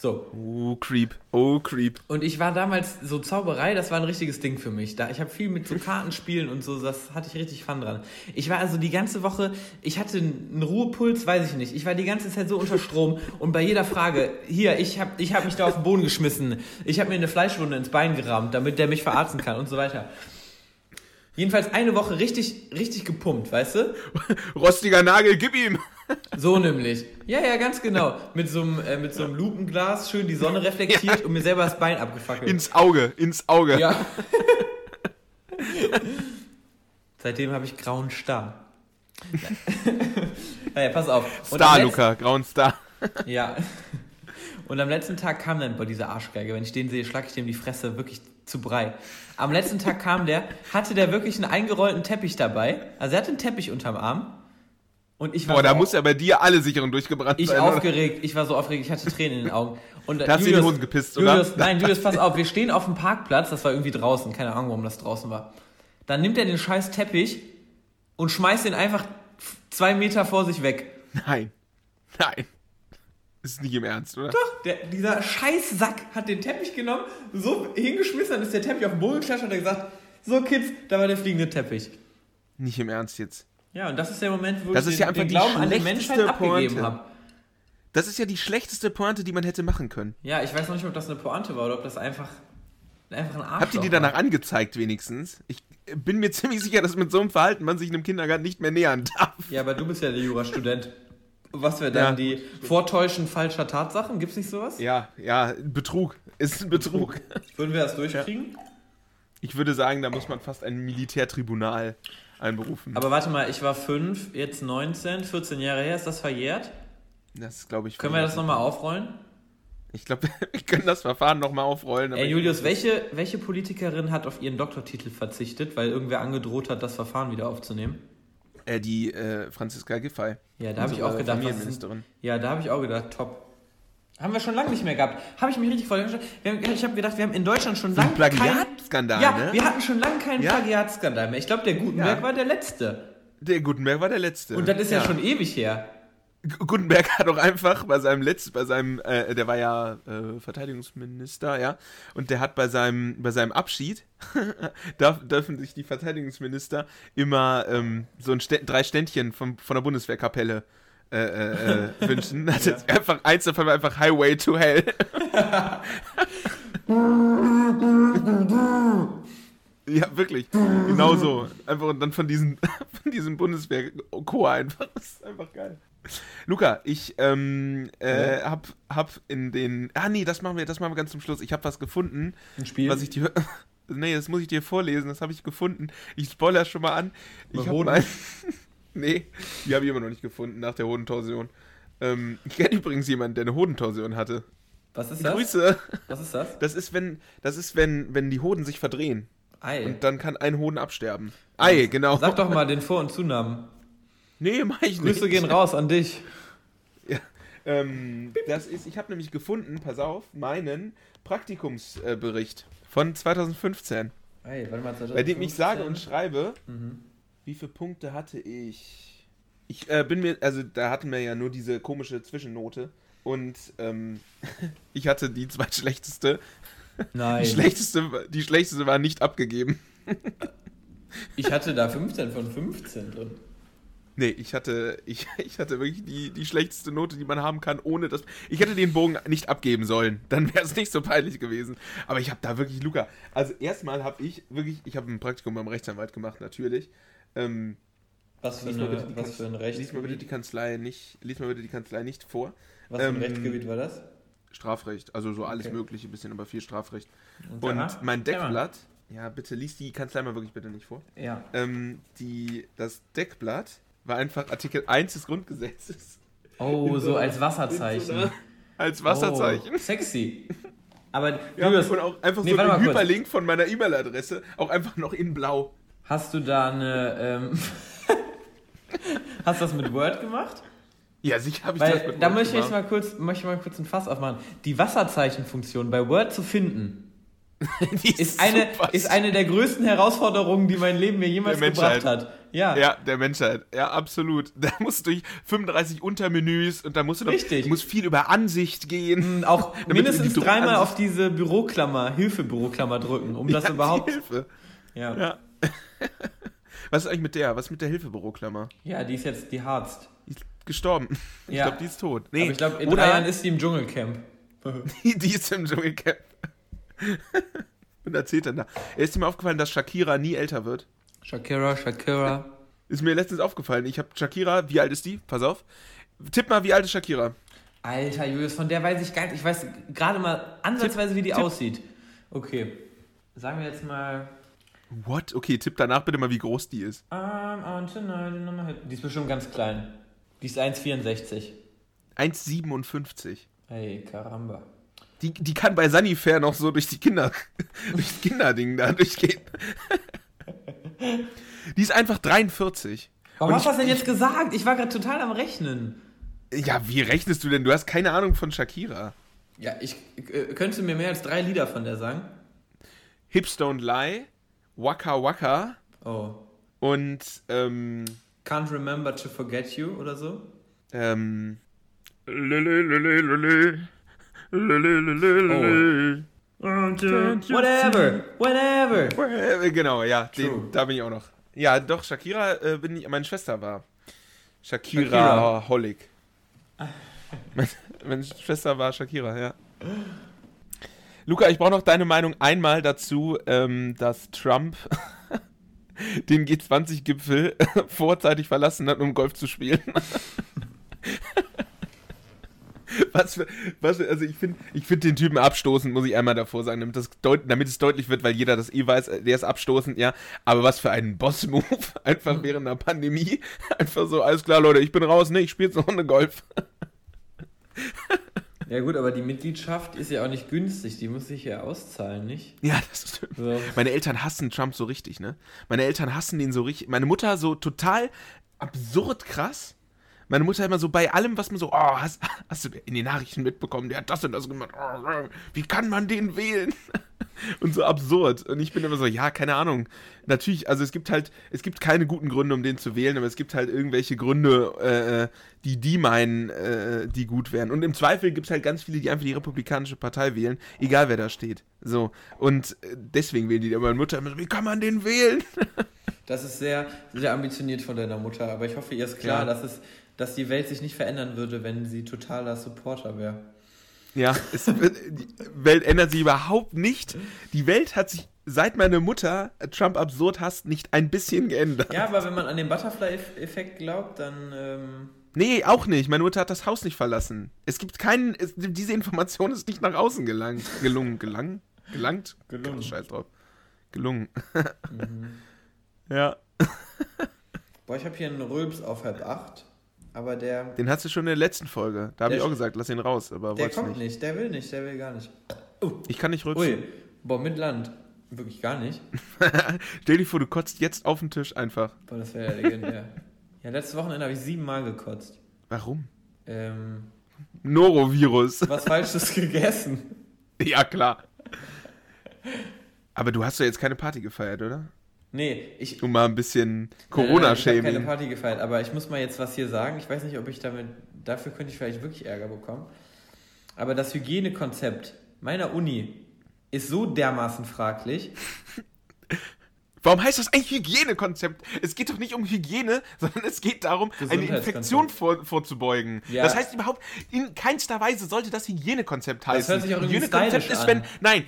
So. Oh, Creep. Oh, Creep. Und ich war damals so Zauberei, das war ein richtiges Ding für mich. Da, ich habe viel mit so Kartenspielen und so, das hatte ich richtig Fun dran. Ich war also die ganze Woche, ich hatte einen Ruhepuls, weiß ich nicht. Ich war die ganze Zeit so unter Strom und bei jeder Frage, hier, ich habe ich hab mich da auf den Boden geschmissen, ich habe mir eine Fleischwunde ins Bein gerammt, damit der mich verarzten kann und so weiter. Jedenfalls eine Woche richtig, richtig gepumpt, weißt du? Rostiger Nagel, gib ihm! So nämlich. Ja, ja, ganz genau. Mit so einem, äh, mit so einem Lupenglas schön die Sonne reflektiert ja. und mir selber das Bein abgefackelt. Ins Auge, ins Auge. Ja. Seitdem habe ich grauen Star. naja, pass auf. Star, Luca, grauen Star. Ja. Und am letzten Tag kam dann, boah, dieser Arschgeige, wenn ich den sehe, schlage ich dem die Fresse wirklich zu Brei. Am letzten Tag kam der, hatte der wirklich einen eingerollten Teppich dabei. Also er hatte einen Teppich unterm Arm. Und ich war Boah, so da muss ja bei dir alle Sicherungen durchgebrannt ich sein. oder? aufgeregt, ich war so aufgeregt, ich hatte Tränen in den Augen. Und Da hast du in die Hosen gepisst, oder? Julius, nein, Julius, pass auf, wir stehen auf dem Parkplatz, das war irgendwie draußen, keine Ahnung, warum das draußen war. Dann nimmt er den scheiß Teppich und schmeißt den einfach zwei Meter vor sich weg. Nein. Nein. Ist nicht im Ernst, oder? Der, dieser scheiß Sack hat den Teppich genommen, so hingeschmissen, dann ist der Teppich auf den Boden geklatscht und hat gesagt, so Kids, da war der fliegende Teppich. Nicht im Ernst jetzt. Ja, und das ist der Moment, wo Das ich den, ja einfach den die Glauben an die Menschheit abgegeben habe. Das ist ja die schlechteste Pointe, die man hätte machen können. Ja, ich weiß noch nicht, ob das eine Pointe war oder ob das einfach, einfach ein Arschloch Habt ihr die war. danach angezeigt wenigstens? Ich bin mir ziemlich sicher, dass mit so einem Verhalten man sich einem Kindergarten nicht mehr nähern darf. Ja, aber du bist ja der Jurastudent. Was wäre dann Ja. die Vortäuschen falscher Tatsachen? Gibt's nicht sowas? Ja, ja, Betrug. Ist ein Betrug. Würden wir das durchkriegen? Ich würde sagen, da muss man fast ein Militärtribunal einberufen. Aber warte mal, ich war fünf, jetzt 19, 14 Jahre her, ist das verjährt? das glaube ich. Können wir das nochmal aufrollen? Ich glaube, wir können das Verfahren nochmal aufrollen. Ey, Julius, welche, welche Politikerin hat auf ihren Doktortitel verzichtet, weil irgendwer angedroht hat, das Verfahren wieder aufzunehmen? Äh, die äh, Franziska Giffey. Ja, da habe ich auch gedacht, Familienministerin. ja, da habe ich auch gedacht, top. Haben wir schon lange nicht mehr gehabt. Habe ich mich richtig haben- Ich habe gedacht, wir haben in Deutschland schon lange keinen... Plagiatskandal, Ja, ne? wir hatten schon lange keinen Ja. Plagiatskandal mehr. Ich glaube, der Gutenberg Ja. war der letzte. Der Gutenberg war der Letzte. Und das ist ja, schon ewig her. Gutenberg hat auch einfach bei seinem letzten, bei seinem, äh, der war ja äh, Verteidigungsminister, ja, und der hat bei seinem, bei seinem Abschied, darf, dürfen sich die Verteidigungsminister immer ähm, so ein Stä drei Ständchen von, von der Bundeswehrkapelle äh, äh, äh, wünschen. Hat jetzt einfach eins davon war einfach Highway to Hell. ja, wirklich. Genau so. Einfach und dann von diesem, von diesem Bundeswehr-Chor einfach. Das ist einfach geil. Luca, ich ähm, äh, hab, hab in den. Ah nee, das machen wir, das machen wir ganz zum Schluss. Ich habe was gefunden, Ein Spiel. was ich dir. Nee, das muss ich dir vorlesen, das habe ich gefunden. Ich spoiler schon mal an. Ich habe Hoden? mal. nee, die habe ich immer noch nicht gefunden nach der Hodentorsion. Ähm, ich kenne übrigens jemanden, der eine Hodentorsion hatte. Was ist das? Grüße. Was ist das? Das ist, wenn, das ist, wenn, wenn die Hoden sich verdrehen. Ei. Und dann kann ein Hoden absterben. Ei, genau. Sag doch mal den Vor- und Zunamen. Nee, mach ich nicht. Grüße gehen raus an dich. Ja, ähm, das ist, ich habe nämlich gefunden, pass auf, meinen Praktikumsbericht von 2015, Ei, warte mal, bei dem ich sage und schreibe, Mhm. wie viele Punkte hatte ich. Ich äh, bin mir, also da hatten wir ja nur diese komische Zwischennote und ähm, ich hatte die zweitschlechteste. Nein. Die schlechteste, die schlechteste war nicht abgegeben. Ich hatte da 15 von 15 drin. Nee, ich hatte, ich, ich hatte wirklich die, die schlechteste Note, die man haben kann, ohne dass. Ich hätte den Bogen nicht abgeben sollen. Dann wäre es nicht so peinlich gewesen. Aber ich habe da wirklich, Luca. Also erstmal habe ich wirklich, ich habe ein Praktikum beim Rechtsanwalt gemacht, natürlich. Ähm, Was für, eine, bitte was Kanz- für ein lies mal bitte die? Kanzlei nicht, lies mal bitte die Kanzlei nicht vor. Was für ein ähm, Rechtsgebiet war das? Strafrecht, also so alles Okay. mögliche, bisschen, aber viel Strafrecht. Und, Und mein Deckblatt, ja bitte lies die Kanzlei mal wirklich bitte nicht vor. Ja. Ähm, die, das Deckblatt war einfach Artikel 1 des Grundgesetzes. Oh, In so als so Wasserzeichen. einer- als Wasserzeichen. Oh, sexy. Aber Ja, Julius, auch einfach nee, so warte ein mal kurz. Hyperlink von meiner E-Mail-Adresse, auch einfach noch in blau. hast du da eine. Ähm, hast du das mit Word gemacht? Ja, sicher habe ich das Weil mit da Word möchte ich gemacht. mal kurz, möchte ich mal kurz ein Fass aufmachen. Die Wasserzeichenfunktion bei Word zu finden, Die ist eine, ist eine der größten Herausforderungen, die mein Leben mir jemals gebracht hat. Ja. Ja, der Menschheit. Ja, absolut. Da musst du durch 35 Untermenüs und da musst du noch, Richtig. du musst viel über Ansicht gehen. Auch du mindestens die dreimal auf diese Büroklammer, Hilfe-Büroklammer drücken, um das Ja, überhaupt. Hilfe. Ja. Ja. Was ist eigentlich mit der? Was ist mit der Hilfebüroklammer? ja, die ist jetzt die Harzt. Die ist gestorben. Ich Ja. glaube, die ist tot. Nee, Aber ich glaube, in oder drei Jahren ist die im Dschungelcamp. die, die ist im Dschungelcamp. Und erzählt dann da. Ist dir mal aufgefallen, dass Shakira nie älter wird? Shakira, Shakira. Ist mir letztens aufgefallen. Ich habe Shakira, wie alt ist die? Pass auf. Tipp mal, wie alt ist Shakira? Alter, Julius, von der weiß ich gar nicht. Ich weiß gerade mal ansatzweise, wie die Tipp. aussieht. Okay. Sagen wir jetzt mal. What? Okay, tipp danach bitte mal, wie groß die ist. On tonight in my head. Die ist bestimmt ganz klein. Die ist 1,64. 1,57. Ey, Karamba. Die, die kann bei Sunnyfair noch so durch die Kinder, durch Kinderding da durchgehen. Die ist einfach 43. Warum hast du das denn jetzt gesagt? Ich war gerade total am Rechnen. Ja, wie rechnest du denn? Du hast keine Ahnung von Shakira. Ja, ich äh, könntest du mir mehr als drei Lieder von der sagen? Hips Don't Lie, Waka Waka Oh. und ähm, Can't Remember to Forget You oder so? ähm, Lele, lele, lele, lele, lele, lele. Whatever, whatever. Genau, ja, den, da bin ich auch noch. Ja, doch, Shakira äh, bin ich, meine Schwester war. Shakira, Shakira. Holic. meine, meine Schwester war Shakira, ja. Luca, ich brauche noch deine Meinung einmal dazu, ähm, dass Trump den G20-Gipfel vorzeitig verlassen hat, um Golf zu spielen. Was für, was also ich finde ich find den Typen abstoßend, muss ich einmal davor sagen, damit, das deut, damit es deutlich wird, weil jeder das eh weiß, der ist abstoßend, ja. Aber was für ein Boss-Move, einfach während einer Pandemie, einfach so, alles klar, Leute, ich bin raus, ne, ich spiele jetzt eine Runde Golf. Ja gut, aber die Mitgliedschaft ist ja auch nicht günstig, die muss sich ja auszahlen, nicht? Ja, das stimmt. So. Meine Eltern hassen Trump so richtig, ne? Meine Eltern hassen ihn so richtig. Meine Mutter so total absurd krass. Meine Mutter immer so bei allem, was man so, oh, hast, hast du in den Nachrichten mitbekommen, der hat das und das gemacht. Oh, wie kann man den wählen? Und so absurd. Und ich bin immer so, ja, keine Ahnung. Natürlich, also es gibt halt, es gibt keine guten Gründe, um den zu wählen, aber es gibt halt irgendwelche Gründe, äh, die die meinen, äh, die gut wären. Und im Zweifel gibt es halt ganz viele, die einfach die Republikanische Partei wählen, egal wer da steht. So. Und äh, deswegen wählen die. Aber meine Mutter immer so, wie kann man den wählen? Das ist sehr, sehr ambitioniert von deiner Mutter, aber ich hoffe, ihr ist klar, Ja. dass, es, dass die Welt sich nicht verändern würde, wenn sie totaler Supporter wäre. Ja, es, die Welt ändert sich überhaupt nicht. Die Welt hat sich seit meine Mutter Trump absurd hasst, nicht ein bisschen geändert. Ja, aber wenn man an den Butterfly-Effekt glaubt, dann. Ähm, Nee, auch nicht. Meine Mutter hat das Haus nicht verlassen. Es gibt keinen. Es, diese Information ist nicht nach außen gelangt. Gelungen. Gelangt? Gelangt? Gelungen. Scheiß drauf. Gelungen. mhm. Ja. Boah, ich habe hier einen Rülps auf halb acht, aber der, Den hast du schon in der letzten Folge. Da habe ich auch gesagt, lass ihn raus. Aber der kommt nicht. nicht. der will nicht, der will gar nicht. Ich kann nicht rülpsen. Ui, boah, mit Land. Wirklich gar nicht. Stell dir vor, du kotzt jetzt auf den Tisch einfach. Boah, das wäre ja legendär. ja, letztes Wochenende habe ich siebenmal gekotzt. Warum? Ähm, Norovirus. was Falsches gegessen. ja, klar. Aber du hast doch jetzt keine Party gefeiert, oder? Nee, ich. Um mal ein bisschen Nein, nein, Ich habe keine Corona-Shaming. Party gefeiert, aber ich muss mal jetzt was hier sagen. Ich weiß nicht, ob ich damit. Dafür könnte ich vielleicht wirklich Ärger bekommen. Aber das Hygienekonzept meiner Uni ist so dermaßen fraglich. Warum heißt das eigentlich Hygienekonzept? Es geht doch nicht um Hygiene, sondern es geht darum, eine. Infektion vor, vorzubeugen. Ja. Das heißt überhaupt, in keinster Weise sollte das Hygienekonzept heißen. hört sich auch Hygienekonzept ist, an. wenn. Nein,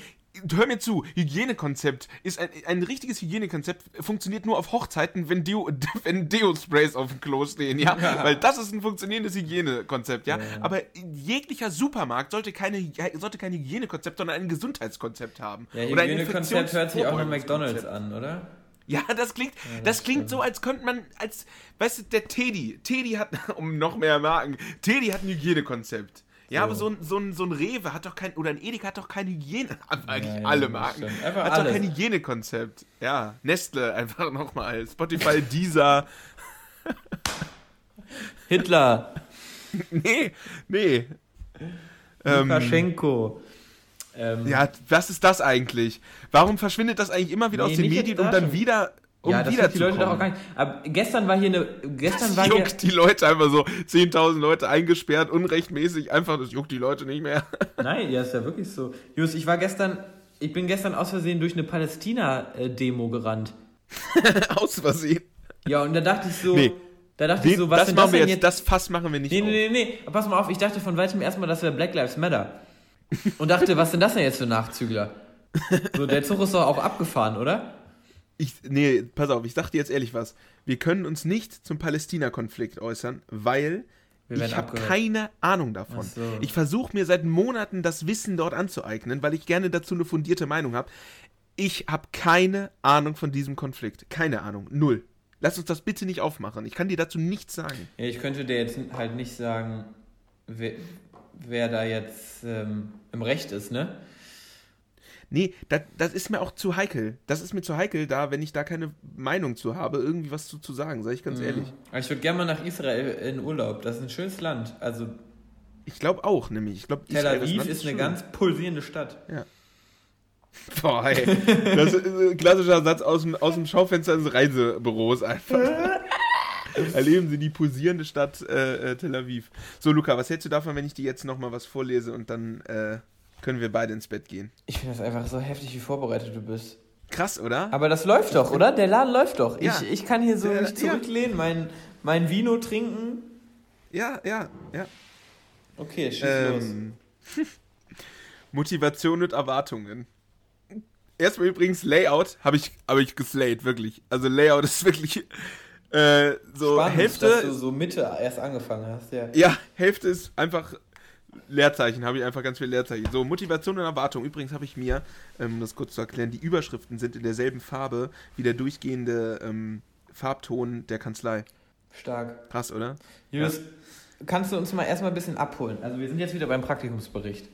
hör mir zu, Hygienekonzept ist ein, ein richtiges Hygienekonzept, funktioniert nur auf Hochzeiten, wenn Deo, wenn Deo-Sprays auf dem Klo stehen, ja? Weil das ist ein funktionierendes Hygienekonzept, ja? Ja. Aber jeglicher Supermarkt sollte, keine, sollte kein Hygienekonzept, sondern ein Gesundheitskonzept haben. Ja, Oder ein Hygienekonzept hört sich auch Infektionsvorbeugungskonzept. McDonalds an, oder? Ja, das klingt, das das klingt stimmt. so, als könnte man, als, weißt du, der Teddy, Teddy hat, um noch mehr Marken, Teddy hat ein Hygienekonzept. Ja, aber so ein, so, ein, so ein Rewe hat doch kein, oder ein Edeka hat doch kein Hygiene, eigentlich Ja, alle Marken, hat alles. doch kein Hygienekonzept. Ja, Nestle einfach nochmal, Spotify, Deezer, Hitler, nee, nee. Ähm, Lukaschenko. Ähm, ja, was ist das eigentlich? Warum verschwindet das eigentlich immer wieder Nee, aus den Medien, da dann wieder, um ja, das juckt die Leute doch auch gar nicht. Aber gestern war hier eine. Gestern war Das hier. juckt die Leute einfach so, 10.000 Leute eingesperrt, unrechtmäßig, einfach, das juckt die Leute nicht mehr. Nein, ja, ist ja wirklich so. Jus, ich war gestern. Ich bin gestern aus Versehen durch eine Palästina-Demo gerannt. Aus Versehen. Ja, und da dachte ich so. Nee. Da dachte ich Den, so, was das machen das wir denn jetzt, das Fass machen wir nicht Nee, auf. nee, nee, nee. Pass mal auf, ich dachte von weitem erstmal, das wäre Black Lives Matter. Und dachte, was sind das denn jetzt für Nachzügler? So, der Zug ist doch auch abgefahren, oder? Ich, nee, pass auf, ich sag dir jetzt ehrlich was. Wir können uns nicht zum Palästina-Konflikt äußern, weil ich habe keine Ahnung davon. So. Ich versuche mir seit Monaten das Wissen dort anzueignen, weil ich gerne dazu eine fundierte Meinung habe. Ich habe keine Ahnung von diesem Konflikt. Keine Ahnung. Null. Lass uns das bitte nicht aufmachen. Ich kann dir dazu nichts sagen. Ja, ich könnte dir jetzt halt nicht sagen, wer, wer da jetzt ähm, im Recht ist, ne? Nee, das, das ist mir auch zu heikel. Das ist mir zu heikel, da, wenn ich da keine Meinung zu habe, irgendwie was zu, zu sagen, sage ich ganz Mhm. ehrlich. Ich würde gerne mal nach Israel in Urlaub. Das ist ein schönes Land. Also Ich glaube auch, nämlich. Ich glaube, Tel Aviv ist eine ganz pulsierende Stadt. Boah, ey. Das ist ein klassischer Satz aus dem, aus dem Schaufenster des Reisebüros einfach. Erleben Sie die pulsierende Stadt äh, äh, Tel Aviv. So, Luca, was hältst du davon, wenn ich dir jetzt nochmal was vorlese und dann äh, können wir beide ins Bett gehen? Ich finde das einfach so heftig, wie vorbereitet du bist. Krass, oder? Aber das läuft doch, oder? Der Laden läuft doch. Ja. Ich, ich kann hier so Der- mich zurücklehnen, mein, mein Vino trinken. Ja, ja, ja. Okay, schieß los. Ähm, Motivation und Erwartungen. Erstmal übrigens Layout habe ich, hab ich geslayed, wirklich. Also Layout ist wirklich äh, so Spannend, Hälfte. dass du so Mitte erst angefangen hast, ja. Ja, Hälfte ist einfach Leerzeichen, habe ich einfach ganz viel Leerzeichen. So, Motivation und Erwartung. Übrigens habe ich mir, um das kurz zu erklären, die Überschriften sind in derselben Farbe wie der durchgehende ähm, Farbton der Kanzlei. Stark. Krass, oder? Julius, kannst du uns mal erstmal ein bisschen abholen? Also wir sind jetzt wieder beim Praktikumsbericht.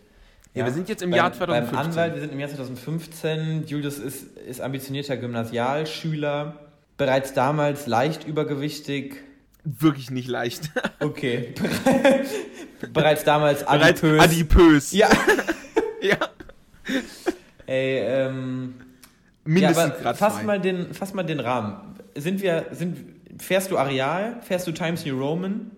Ja, wir sind jetzt im beim, Jahr 2015. Beim Anwalt, wir sind im Jahr 2015. Julius ist, ist ambitionierter Gymnasialschüler, bereits damals leicht übergewichtig. Wirklich nicht leicht. Okay. bereits damals Bereits adipös. adipös. ja. ja. Ey, ähm, ja, Mindestens grad fass zwei. mal, den, fass mal den Rahmen. Sind wir, sind, fährst du Areal? Fährst du Times New Roman?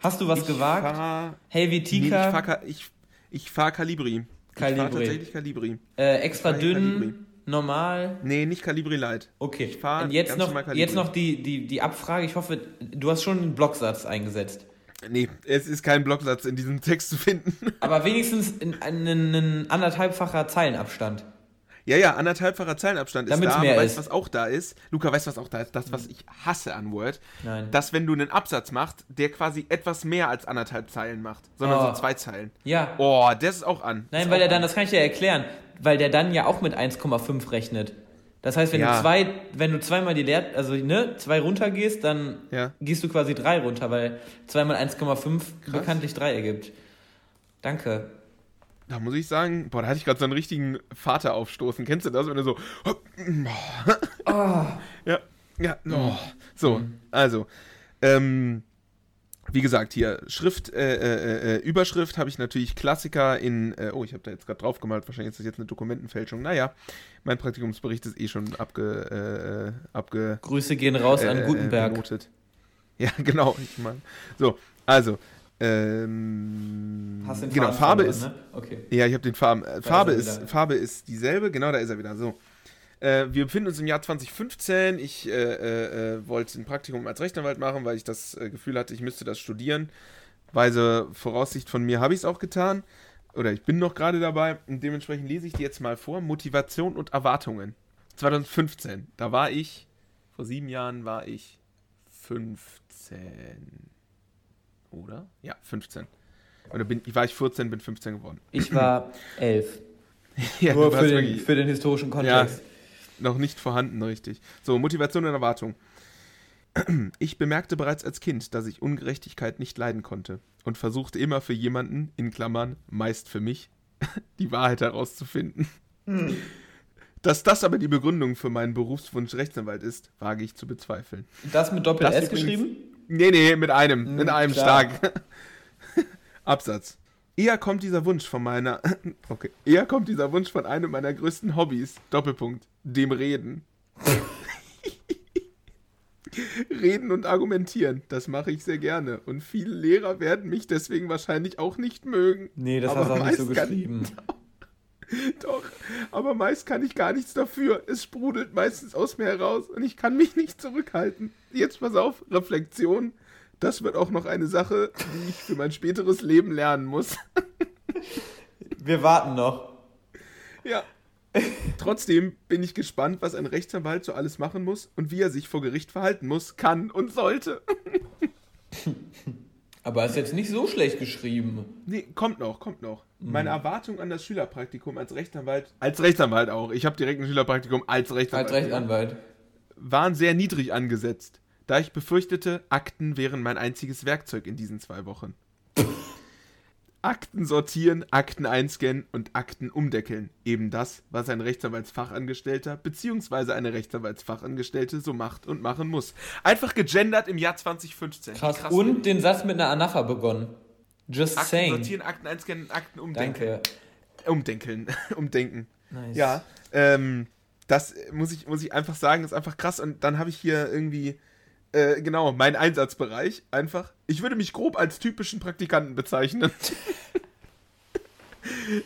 Hast du was ich gewagt? Fahr, Helvetica? nee, ich fahr, Ka- ich, ich fahr Calibri. Ich fahr Calibri. tatsächlich Calibri. äh, extra dünn? Calibri. Normal? Nee, nicht Calibri Light. Okay. Ich fahr Und jetzt noch, jetzt noch die, die, die Abfrage. Ich hoffe, du hast schon einen Blocksatz eingesetzt. Nee, es ist kein Blocksatz in diesem Text zu finden. Aber wenigstens in einen, einen anderthalbfacher Zeilenabstand. Ja, ja, anderthalbfacher Zeilenabstand ist Damit's da. mehr ist. weißt du, was auch da ist? Luca, weißt du, was auch da ist? Das, was ich hasse an Word. Nein. Dass, wenn du einen Absatz machst, der quasi etwas mehr als anderthalb Zeilen macht. Sondern Oh. so zwei Zeilen. ja. Oh, das ist auch an. Nein, ist weil er dann, an. das kann ich dir erklären, weil der dann ja auch mit 1,5 rechnet. Das heißt, wenn Ja. du zwei, wenn du zweimal die Leer, also ne, zwei runtergehst, dann Ja. gehst du quasi drei runter, weil zweimal 1,5 bekanntlich drei ergibt. Danke. Da muss ich sagen, boah, da hatte ich gerade so einen richtigen Vateraufstoßen. Kennst du das, wenn du so. Oh. Ja, ja. Oh. So, also. Ähm, wie gesagt, hier, Schrift, äh, äh, äh, Überschrift habe ich natürlich Klassiker in. Äh, oh, ich habe da jetzt gerade drauf gemalt. Wahrscheinlich ist das jetzt eine Dokumentenfälschung. Naja, mein Praktikumsbericht ist eh schon abge. Äh, abge Grüße gehen raus an äh, Gutenberg. benotet. Ja, genau. Ich meine. So, also. Ähm, Hast den genau, Farbe ist. Ne? Okay. Ja, ich habe den Farben. Äh, Farbe, ist, wieder. Farbe ist dieselbe, genau, da ist er wieder. So. Äh, wir befinden uns im Jahr 2015. Ich äh, äh, äh, wollte ein Praktikum als Rechtsanwalt machen, weil ich das äh, Gefühl hatte, ich müsste das studieren. Weise Voraussicht von mir habe ich es auch getan. Oder ich bin noch gerade dabei. Und dementsprechend lese ich dir jetzt mal vor. Motivation und Erwartungen. 2015. Da war ich, vor sieben Jahren war ich 15. Oder? Ja, 15. Oder bin, war ich 14, bin 15 geworden. Ich war elf. Ja, Nur für den, für den historischen Kontext. Noch nicht vorhanden, richtig. So, Motivation und Erwartung. Ich bemerkte bereits als Kind, dass ich Ungerechtigkeit nicht leiden konnte und versuchte immer für jemanden, in Klammern, meist für mich, die Wahrheit herauszufinden. Dass das aber die Begründung für meinen Berufswunsch Rechtsanwalt ist, wage ich zu bezweifeln. Das mit Doppel Das S übrigens- geschrieben? Nee, nee, mit einem, Hm, mit einem klar. stark. Absatz. Eher kommt dieser Wunsch von meiner, okay, eher kommt dieser Wunsch von einem meiner größten Hobbys, Doppelpunkt, dem Reden. Reden und argumentieren, das mache ich sehr gerne. Und viele Lehrer werden mich deswegen wahrscheinlich auch nicht mögen. Nee, das hast du auch nicht so geschrieben. Doch, aber meist kann ich gar nichts dafür. Es sprudelt meistens aus mir heraus und ich kann mich nicht zurückhalten. Jetzt pass auf, Reflexion. Das wird auch noch eine Sache, die ich für mein späteres Leben lernen muss. Wir warten noch. Ja. Trotzdem bin ich gespannt, was ein Rechtsanwalt so alles machen muss und wie er sich vor Gericht verhalten muss, kann und sollte. Aber ist jetzt nicht so schlecht geschrieben. Nee, kommt noch, kommt noch. Meine Erwartung an das Schülerpraktikum als Rechtsanwalt, als Rechtsanwalt auch, ich habe direkt ein Schülerpraktikum als Rechtsanwalt. Als Rechtsanwalt. waren sehr niedrig angesetzt, da ich befürchtete, Akten wären mein einziges Werkzeug in diesen zwei Wochen. Akten sortieren, Akten einscannen und Akten umdeckeln. Eben das, was ein Rechtsanwaltsfachangestellter bzw. eine Rechtsanwaltsfachangestellte so macht und machen muss. Einfach gegendert im Jahr 2015. Krass. Krass und den Satz mit einer Anapha begonnen. Just Akten saying. sortieren, Akten einscannen, Akten umdenken. Danke. Umdenkeln. Umdenken. Nice. Ja, ähm, das muss ich, muss ich einfach sagen, ist einfach krass. Und dann habe ich hier irgendwie äh, genau, mein Einsatzbereich einfach. Ich würde mich grob als typischen Praktikanten bezeichnen.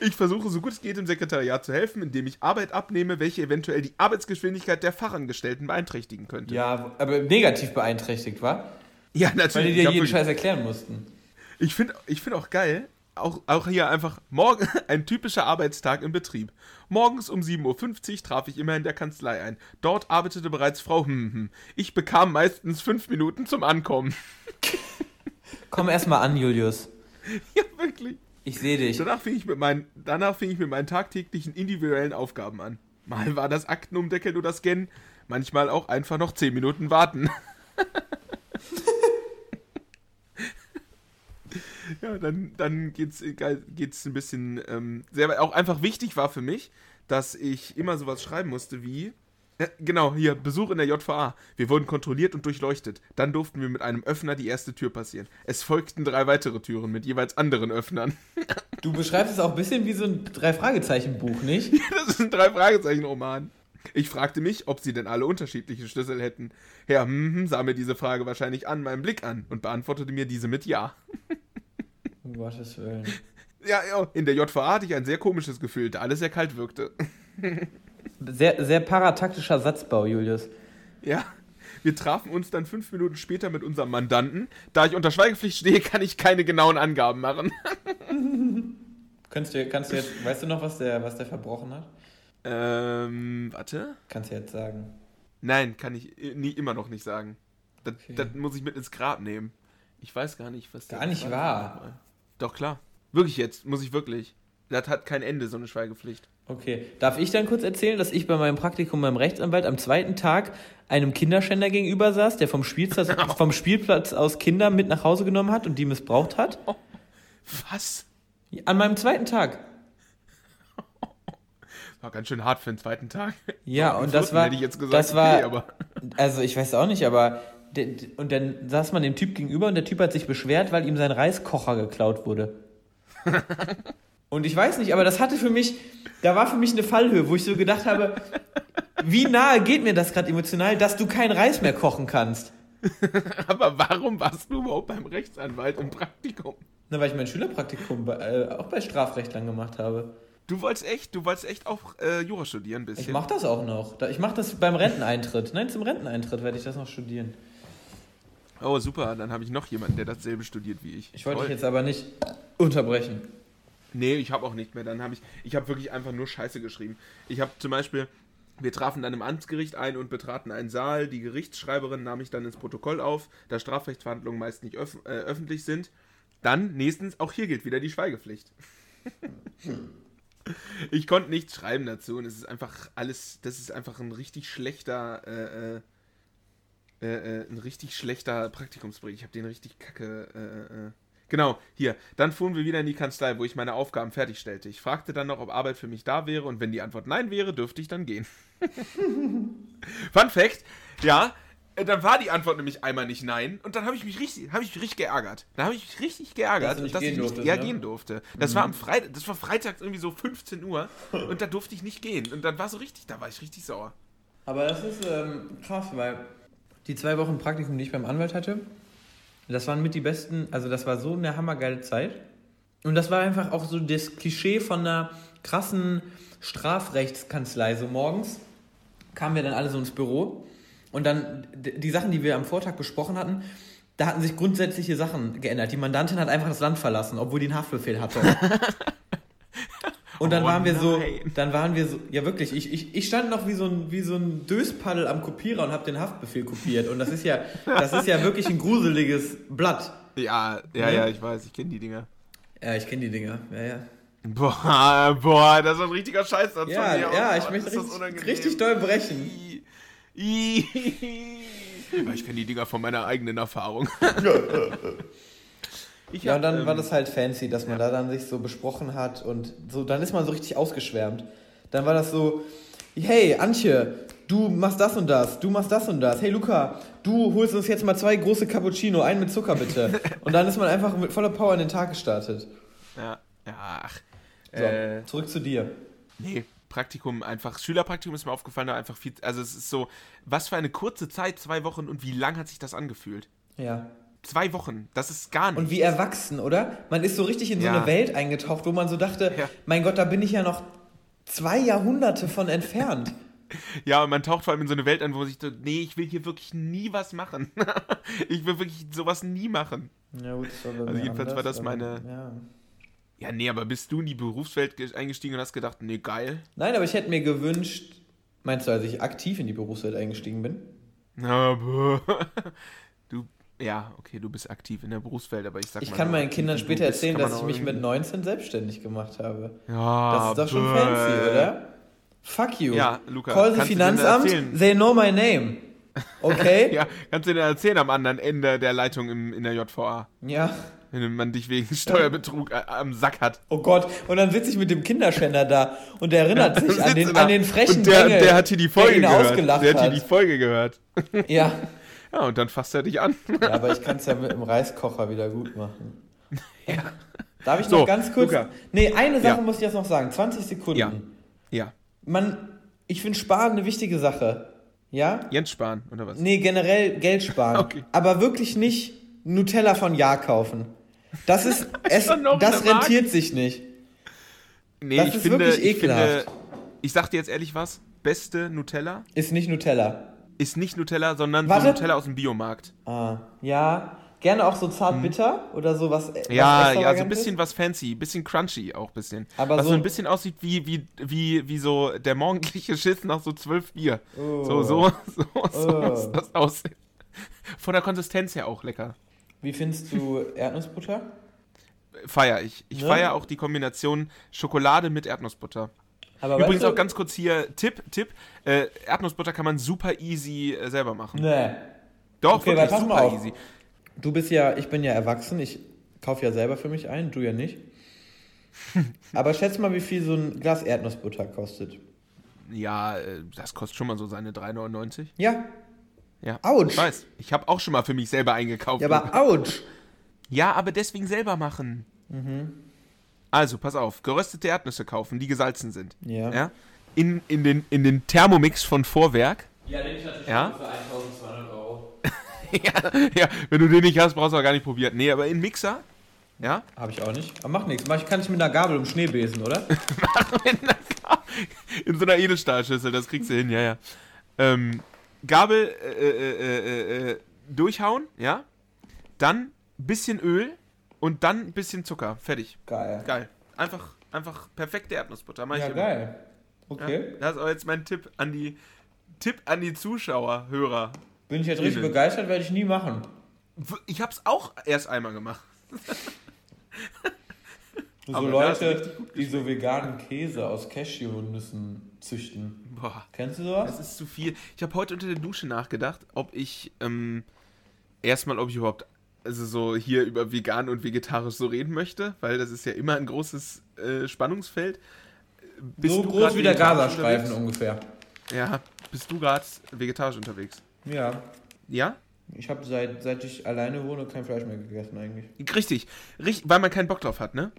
ich versuche so gut es geht im Sekretariat zu helfen, indem ich Arbeit abnehme, welche eventuell die Arbeitsgeschwindigkeit der Fachangestellten beeinträchtigen könnte. Ja, aber negativ beeinträchtigt, war? Ja, natürlich. Weil die dir jeden Scheiß erklären mussten. Ich finde ich find auch geil, auch, auch hier einfach morgen ein typischer Arbeitstag im Betrieb. Morgens um 7.50 Uhr traf ich immer in der Kanzlei ein. Dort arbeitete bereits Frau hm, hm. Ich bekam meistens fünf Minuten zum Ankommen. Komm erstmal an, Julius. Ja, wirklich. Ich sehe dich. Danach fing ich, mit meinen, danach fing ich mit meinen tagtäglichen individuellen Aufgaben an. Mal war das Akten umdeckeln oder scannen, manchmal auch einfach noch zehn Minuten warten. Ja, dann, dann geht's, geht's ein bisschen ähm, sehr, auch einfach wichtig war für mich, dass ich immer sowas schreiben musste wie, äh, genau, hier, Besuch in der JVA. Wir wurden kontrolliert und durchleuchtet. Dann durften wir mit einem Öffner die erste Tür passieren. Es folgten drei weitere Türen mit jeweils anderen Öffnern. Du beschreibst es auch ein bisschen wie so ein Drei-Fragezeichen-Buch, nicht? Ja, das ist ein Drei-Fragezeichen-Roman. Ich fragte mich, ob sie denn alle unterschiedliche Schlüssel hätten. Herr hm, hm, sah mir diese Frage wahrscheinlich an meinem Blick an und beantwortete mir diese mit Ja. Um Gottes Willen. Ja, ja, in der JVA hatte ich ein sehr komisches Gefühl, da alles sehr kalt wirkte. Sehr, sehr parataktischer Satzbau, Julius. Ja, wir trafen uns dann fünf Minuten später mit unserem Mandanten. Da ich unter Schweigepflicht stehe, kann ich keine genauen Angaben machen. kannst, du, kannst du jetzt, weißt du noch, was der, was der verbrochen hat? Ähm, warte. Kannst du jetzt sagen? Nein, kann ich nie, immer noch nicht sagen. Das, okay. das muss ich mit ins Grab nehmen. Ich weiß gar nicht, was der. Gar nicht wahr. Doch, klar. Wirklich jetzt, muss ich wirklich. Das hat kein Ende, so eine Schweigepflicht. Okay. Darf ich dann kurz erzählen, dass ich bei meinem Praktikum beim Rechtsanwalt am zweiten Tag einem Kinderschänder gegenüber saß, der vom Spielplatz, vom Spielplatz aus Kinder mit nach Hause genommen hat und die missbraucht hat? Was? An meinem zweiten Tag. War ganz schön hart für den zweiten Tag. Ja, und das war, gesagt, das war, okay, also ich weiß auch nicht, aber und dann saß man dem Typ gegenüber und der Typ hat sich beschwert, weil ihm sein Reiskocher geklaut wurde. und ich weiß nicht, aber das hatte für mich, da war für mich eine Fallhöhe, wo ich so gedacht habe, wie nahe geht mir das gerade emotional, dass du keinen Reis mehr kochen kannst? Aber warum warst du überhaupt beim Rechtsanwalt im Praktikum? Na, weil ich mein Schülerpraktikum bei, äh, auch bei Strafrecht lang gemacht habe. Du wolltest echt, du wolltest echt auch äh, Jura studieren ein bisschen. Ich mach das auch noch. Ich mach das beim Renteneintritt. Nein, zum Renteneintritt werde ich das noch studieren. Oh, super, dann habe ich noch jemanden, der dasselbe studiert wie ich. Ich wollte dich jetzt aber nicht unterbrechen. Nee, ich habe auch nicht mehr. Dann habe ich, ich habe wirklich einfach nur Scheiße geschrieben. Ich habe zum Beispiel, wir trafen dann im Amtsgericht ein und betraten einen Saal. Die Gerichtsschreiberin nahm ich dann ins Protokoll auf, da Strafrechtsverhandlungen meist nicht öf äh, öffentlich sind. Dann, nächstens, auch hier gilt wieder die Schweigepflicht. ich konnte nichts schreiben dazu und es ist einfach alles, das ist einfach ein richtig schlechter, äh, äh, äh ein richtig schlechter Praktikumsbericht. Ich habe den richtig kacke, äh, äh Genau, hier. Dann fuhren wir wieder in die Kanzlei, wo ich meine Aufgaben fertigstellte. Ich fragte dann noch, ob Arbeit für mich da wäre und wenn die Antwort nein wäre, dürfte ich dann gehen. Fun Fact, ja, äh, dann war die Antwort nämlich einmal nicht nein und dann habe ich mich richtig, habe ich mich richtig geärgert. Da habe ich mich richtig geärgert, dass, dass ich nicht eher ne? gehen durfte. Das mhm. war am Freitag, das war freitags irgendwie so 15 Uhr und da durfte ich nicht gehen und dann war so richtig, da war ich richtig sauer. Aber das ist ähm, krass, weil die zwei Wochen Praktikum, die ich beim Anwalt hatte, das waren mit die besten, also das war so eine hammergeile Zeit. Und das war einfach auch so das Klischee von einer krassen Strafrechtskanzlei. So morgens kamen wir dann alle so ins Büro und dann die Sachen, die wir am Vortag besprochen hatten, da hatten sich grundsätzliche Sachen geändert. Die Mandantin hat einfach das Land verlassen, obwohl die einen Haftbefehl hatte. Und dann oh waren wir nein. so, dann waren wir so, ja wirklich, ich, ich, ich stand noch wie so ein, wie so ein Döspaddel am Kopierer und habe den Haftbefehl kopiert. Und das ist ja, das ist ja wirklich ein gruseliges Blatt. Ja, ja, ja, ich weiß, ich kenne die Dinger. Ja, ich kenne die Dinger, ja, ja. Boah, boah, das ist ein richtiger Scheiß. Ja, ja, oh, ich möchte richtig, richtig doll brechen. ich kenne die Dinger von meiner eigenen Erfahrung. Ich ja, hab, und dann ähm, war das halt fancy, dass man da dann sich so besprochen hat und so, dann ist man so richtig ausgeschwärmt. Dann war das so, hey, Antje, du machst das und das, du machst das und das. Hey, Luca, du holst uns jetzt mal zwei große Cappuccino, einen mit Zucker bitte. und dann ist man einfach mit voller Power in den Tag gestartet. Ja, ja, ach. So, Äh, zurück zu dir. nee, Praktikum einfach. Schülerpraktikum ist mir aufgefallen, da einfach viel. Also, es ist so, was für eine kurze Zeit, zwei Wochen und wie lang hat sich das angefühlt? Ja. Zwei Wochen, das ist gar nicht. Und wie erwachsen, oder? Man ist so richtig in so Ja. eine Welt eingetaucht, wo man so dachte, Ja. mein Gott, da bin ich ja noch zwei Jahrhunderte von entfernt. Ja, und man taucht vor allem in so eine Welt ein, wo man sich so, nee, ich will hier wirklich nie was machen. ich will wirklich sowas nie machen. Ja, gut, das war Also jedenfalls war anders, das meine- Ja. Ja, nee, aber bist du in die Berufswelt ge- eingestiegen und hast gedacht, nee, geil. Nein, aber ich hätte mir gewünscht, meinst du, als ich aktiv in die Berufswelt eingestiegen bin? Aber ja, okay, du bist aktiv in der Berufswelt, aber ich sag Ich mal. kann so meinen Kindern später erzählen, kann dass ich mich mit irgendwie- 19 selbstständig gemacht habe. Ja, Das ist doch schon fancy, oder? Fuck you. Ja, Luca, Call the Finanzamt, they know my name. Okay? Ja, kannst du dir erzählen am anderen Ende der Leitung im, in der JVA, ja. wenn man dich wegen Steuerbetrug äh, am Sack hat. Oh Gott, und dann sitze ich mit dem Kinderschänder da und der erinnert sich an den, an den frechen Und der, Bengel, der hat hier die Folge der gehört. Der hat hier die Folge gehört. Ja. Ja, und dann fasst er dich an. ja, aber ich kann es ja mit dem Reiskocher wieder gut machen. Ja. Darf ich So, noch ganz kurz? Luca. Nee, eine Sache Ja. muss ich jetzt noch sagen. 20 Sekunden. Ja. Ja. Man, ich finde Sparen eine wichtige Sache. Ja? Jens Spahn, oder was? Nee, generell Geld sparen. Okay. Aber wirklich nicht Nutella von Ja kaufen. Das ist, es, das rentiert sich nicht. Nee, Das ich ist finde, wirklich ich finde, ekelhaft. ich sag dir jetzt ehrlich was, beste Nutella Ist nicht Nutella. Ist nicht Nutella, sondern so Nutella aus dem Biomarkt. Ah, ja. Gerne auch so zart bitter oder so was. was Ja, ja, so ein bisschen was fancy, bisschen crunchy auch bisschen. Aber was so- so ein bisschen aussieht wie, wie, wie, wie so der morgendliche Schiss nach so zwölf Bier. Oh. So, so, so, so Oh. muss das aussehen. Von der Konsistenz her auch lecker. Wie findest du Erdnussbutter? Feier ich. Ich Ne? feier auch die Kombination Schokolade mit Erdnussbutter. Aber Übrigens auch ganz kurz hier, Tipp, Tipp, äh, Erdnussbutter kann man super easy äh, selber machen. Nee. Doch, Okay, wirklich super auf. easy. Du bist ja, ich bin ja erwachsen, ich kaufe ja selber für mich ein, du ja nicht. Aber schätz mal, wie viel so ein Glas Erdnussbutter kostet. Ja, äh, das kostet schon mal so seine 3,99. Ja. Ja. Autsch. Ich weiß. Ich habe auch schon mal für mich selber eingekauft. Ja, aber ouch. Ja, aber deswegen selber machen. Also, pass auf. Geröstete Erdnüsse kaufen, die gesalzen sind. Ja. Ja? In, in, den, in den Thermomix von Vorwerk. Ja, den ich natürlich Ja? für 1200 Euro. ja, ja, wenn du den nicht hast, brauchst du auch gar nicht probieren. Nee, aber in Mixer. Ja? Habe ich auch nicht. Aber macht nichts. Mach ich, kann ich mit einer Gabel um Schnee besen, oder? In so einer Edelstahlschüssel, das kriegst du hin, ja, ja. Ähm, Gabel äh, äh, äh, äh, durchhauen, ja. Dann bisschen Öl und dann ein bisschen Zucker. Fertig. Geil. Geil. Einfach, einfach perfekte Erdnussbutter. Mach Ja, geil. Ja, Okay. das ist auch jetzt mein Tipp an die Tipp an die Zuschauer, Hörer. Bin ich jetzt richtig begeistert, werde ich nie machen. Ich hab's auch erst einmal gemacht. So Aber Leute, die so veganen Käse aus Cashewnüssen züchten. Boah, Kennst du sowas? das ist zu viel. Ich habe heute unter der Dusche nachgedacht, ob ich ähm, erstmal, ob ich überhaupt also so hier über vegan und vegetarisch so reden möchte, weil das ist ja immer ein großes äh, Spannungsfeld. Bist so groß wie der Gazastreifen ungefähr. Ja, bist du gerade vegetarisch unterwegs? Ja. Ja? Ich habe seit, seit ich alleine wohne kein Fleisch mehr gegessen eigentlich. Richtig, richtig, weil man keinen Bock drauf hat, ne?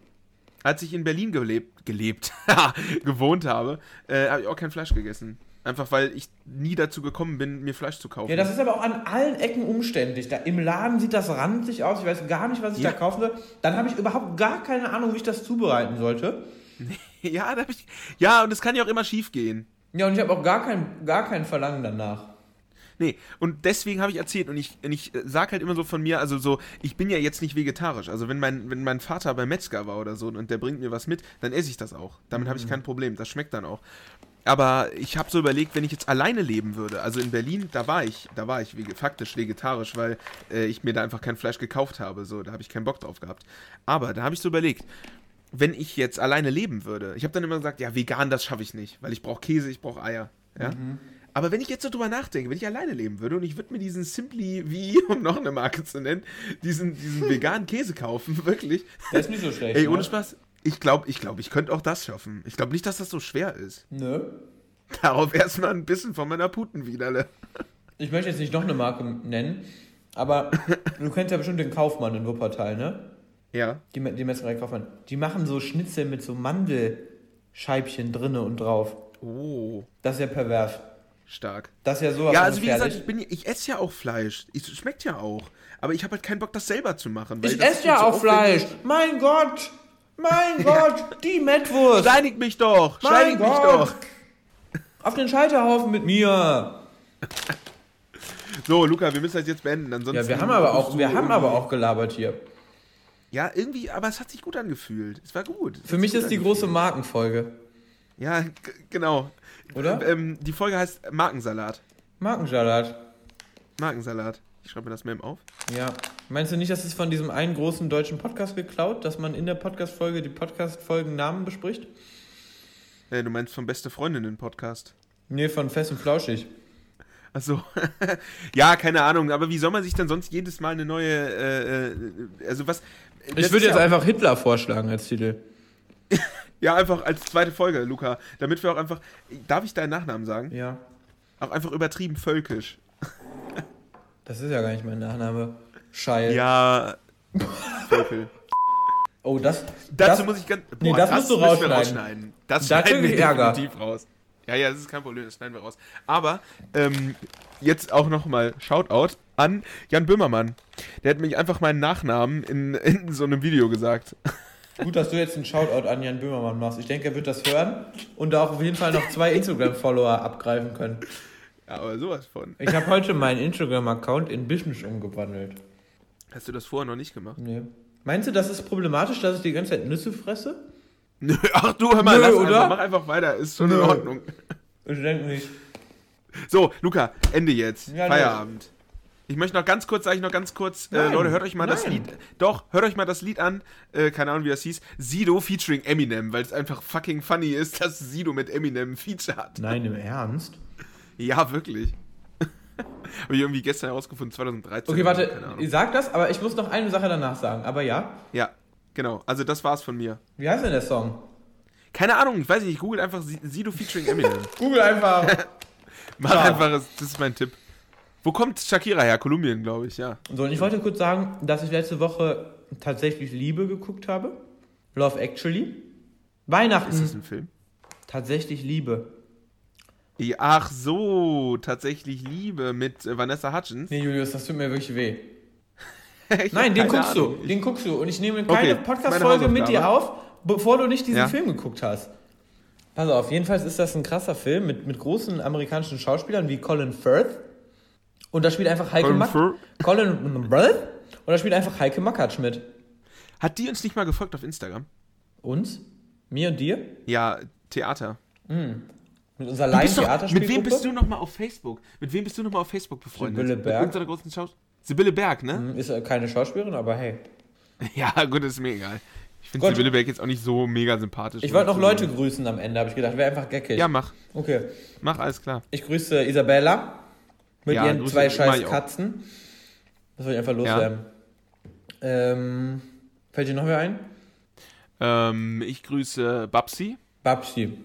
Als ich in Berlin gelebt, gelebt, gewohnt habe, äh, habe ich auch kein Fleisch gegessen. Einfach weil ich nie dazu gekommen bin, mir Fleisch zu kaufen. Ja, das ist aber auch an allen Ecken umständlich. Da, Im Laden sieht das ranzig aus. Ich weiß gar nicht, was ich Ja. da kaufen soll. Dann habe ich überhaupt gar keine Ahnung, wie ich das zubereiten sollte. ja, da ich, ja, und es kann ja auch immer schief gehen. Ja, und ich habe auch gar kein, gar kein Verlangen danach. Nee, und deswegen habe ich erzählt und ich, und ich sag halt immer so von mir, also so, ich bin ja jetzt nicht vegetarisch. Also wenn mein, wenn mein Vater beim Metzger war oder so und der bringt mir was mit, dann esse ich das auch. Damit habe ich kein Problem. Das schmeckt dann auch. Aber ich habe so überlegt, wenn ich jetzt alleine leben würde, also in Berlin, da war ich, da war ich vege faktisch vegetarisch, weil äh, ich mir da einfach kein Fleisch gekauft habe, so, da habe ich keinen Bock drauf gehabt. Aber da habe ich so überlegt, wenn ich jetzt alleine leben würde, ich habe dann immer gesagt, ja, vegan, das schaffe ich nicht, weil ich brauche Käse, ich brauche Eier, ja. Aber wenn ich jetzt so drüber nachdenke, wenn ich alleine leben würde und ich würde mir diesen Simply wie, um noch eine Marke zu nennen, diesen, diesen veganen Käse kaufen, wirklich. Der ist nicht so schlecht. Ey, ohne ne? Spaß. Ich glaube, ich, glaub, ich könnte auch das schaffen. Ich glaube nicht, dass das so schwer ist. Nö. Darauf erstmal ein bisschen von meiner Putenwiderle. Ich möchte jetzt nicht noch eine Marke nennen, aber du kennst ja bestimmt den Kaufmann in Wuppertal, ne? Ja. Die, die Metzgerei Kaufmann. Die machen so Schnitzel mit so Mandelscheibchen drinne und drauf. Oh, Das ist ja pervers. stark. Das ist ja sowas Ja, also wie gesagt, ich, bin, ich esse ja auch Fleisch. Es schmeckt ja auch. Aber ich habe halt keinen Bock, das selber zu machen. weil Ich esse ja auch. Fleisch. Mein Gott. Mein Gott. Die Mettwurst. Steinig mich doch! Mein Steinig mich Gott. doch! Auf den Scheiterhaufen mit mir. So, Luca, wir müssen das jetzt beenden. Ansonsten Ja, wir haben aber auch, wir haben aber auch gelabert hier. Ja, irgendwie, aber es hat sich gut angefühlt. Es war gut. Es Für mich sich ist gut die angefühlt. große Markenfolge. Ja, genau. Oder? Ähm, die Folge heißt Markensalat. Markensalat. Markensalat. Ich schreibe mir das Mem auf. Ja. Meinst du nicht, das ist von diesem einen großen deutschen Podcast geklaut, dass man in der Podcast-Folge die Podcast-Folgen-Namen bespricht? Äh, du meinst vom Beste Freundinnen-Podcast. Nee, von Fest und Flauschig. Achso. ja, keine Ahnung, aber wie soll man sich denn sonst jedes Mal eine neue, äh, äh, also was... Ich würde jetzt einfach Hitler vorschlagen als Titel. Ja, einfach als zweite Folge, Luca. Damit wir auch einfach... Darf ich deinen Nachnamen sagen? Ja. Auch einfach übertrieben völkisch. Das ist ja gar nicht mein Nachname. Scheil. Ja... Oh, das. Dazu das, muss ich ganz... Nee, das musst du wir rausschneiden. Das Da schneiden wir Ärger. definitiv raus. Ja, ja, das ist kein Problem, das schneiden wir raus. Aber ähm, jetzt auch nochmal Shoutout an Jan Böhmermann. Der hat mich einfach meinen Nachnamen in, in so einem Video gesagt. Gut, dass du jetzt einen Shoutout an Jan Böhmermann machst. Ich denke, er wird das hören und da auch auf jeden Fall noch zwei Instagram-Follower abgreifen können. Ja, aber sowas von. Ich habe heute meinen Instagram-Account in Business umgewandelt. Hast du das vorher noch nicht gemacht? Nee. Meinst du, das ist problematisch, dass ich die ganze Zeit Nüsse fresse? Nö, ach du, hör mal, Nö, oder? einfach, mach einfach weiter, ist schon in Nö. Ordnung. Ich denke nicht. So, Luca, Ende jetzt. Ja, Feierabend. Ich möchte noch ganz kurz, sage ich noch ganz kurz, äh, Leute, hört euch mal das nein. Lied, doch, hört euch mal das Lied an, äh, keine Ahnung, wie das hieß, Sido featuring Eminem, weil es einfach fucking funny ist, dass Sido mit Eminem ein Feature hat. Nein, im Ernst? Ja, wirklich. Habe ich irgendwie gestern herausgefunden, 2013. Okay, warte, Keine Ahnung. ich sag das, aber ich muss noch eine Sache danach sagen. Aber ja, Ja, genau, also das war's von mir. wie heißt denn der Song? Keine Ahnung, ich weiß nicht, ich google einfach Si- Sido featuring Eminem. Google einfach. Mach Ja. einfach, das ist mein Tipp. Wo kommt Shakira her? Kolumbien, glaube ich, ja. so, und ich wollte kurz sagen, dass ich letzte Woche tatsächlich Liebe geguckt habe. Love Actually. Ist Weihnachten. das ein Film? Tatsächlich Liebe. Ja, Ach so, tatsächlich Liebe mit äh, Vanessa Hutchins. Nee, Julius, das tut mir wirklich weh. Nein, den guckst Ahnung. du. Den guckst du. Und ich nehme Okay, keine meine Podcast-Folge mit dir auf, bevor du nicht diesen Ja. Film geguckt hast. Pass auf, jedenfalls ist das ein krasser Film mit, mit großen amerikanischen Schauspielern wie Colin Firth. Und da spielt einfach Heike Colin Mack. Firth? Colin Firth. Und da spielt einfach Heike Mackatsch mit. Hat die uns nicht mal gefolgt auf Instagram? Uns? Mir und dir? Ja, Theater. Mit unserer Laien-Theaterspielgruppe? mit wem bist du noch mal auf Facebook? Mit wem bist du noch mal auf Facebook befreundet? Sibylle Berg. Mit unserer großen Schaus Sibylle Berg, ne? Hm, Ist äh, keine Schauspielerin, aber hey. Ja, gut, ist mir egal. Ich finde. Sibylle Berg jetzt auch nicht so mega sympathisch. Ich wollte noch Leute grüßen am Ende, habe ich gedacht. Wäre einfach geckig. Ja, mach. Okay. Mach, alles klar. Ich grüße Isabella mit Ja, ihren zwei scheiß. Katzen. Das wollte ich einfach loswerden. Ähm, fällt dir noch wer ein? Ähm, ich grüße Babsi. Babsi.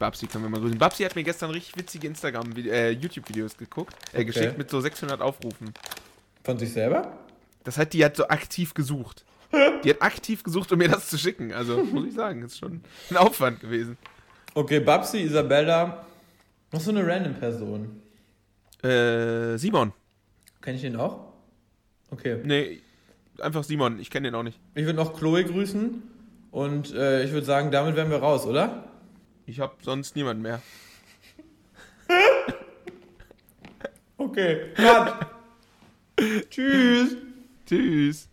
Babsi können wir mal grüßen. Babsi hat mir gestern richtig witzige Instagram, äh, YouTube-Videos geguckt, äh, geschickt mit so 600 Aufrufen. Von sich selber? Das heißt, die hat so aktiv gesucht. Die hat aktiv gesucht, um mir das zu schicken. Also, muss ich sagen, ist schon ein Aufwand gewesen. Okay, Babsi, Isabella. Noch so eine random Person. Äh, Simon. Kenn ich den auch? Okay. Nee, einfach Simon. Ich kenne den auch nicht. Ich würde noch Chloe grüßen. Und äh, ich würde sagen, damit wären wir raus, oder? Ich habe sonst niemanden mehr. Okay. Tschüss. Tschüss.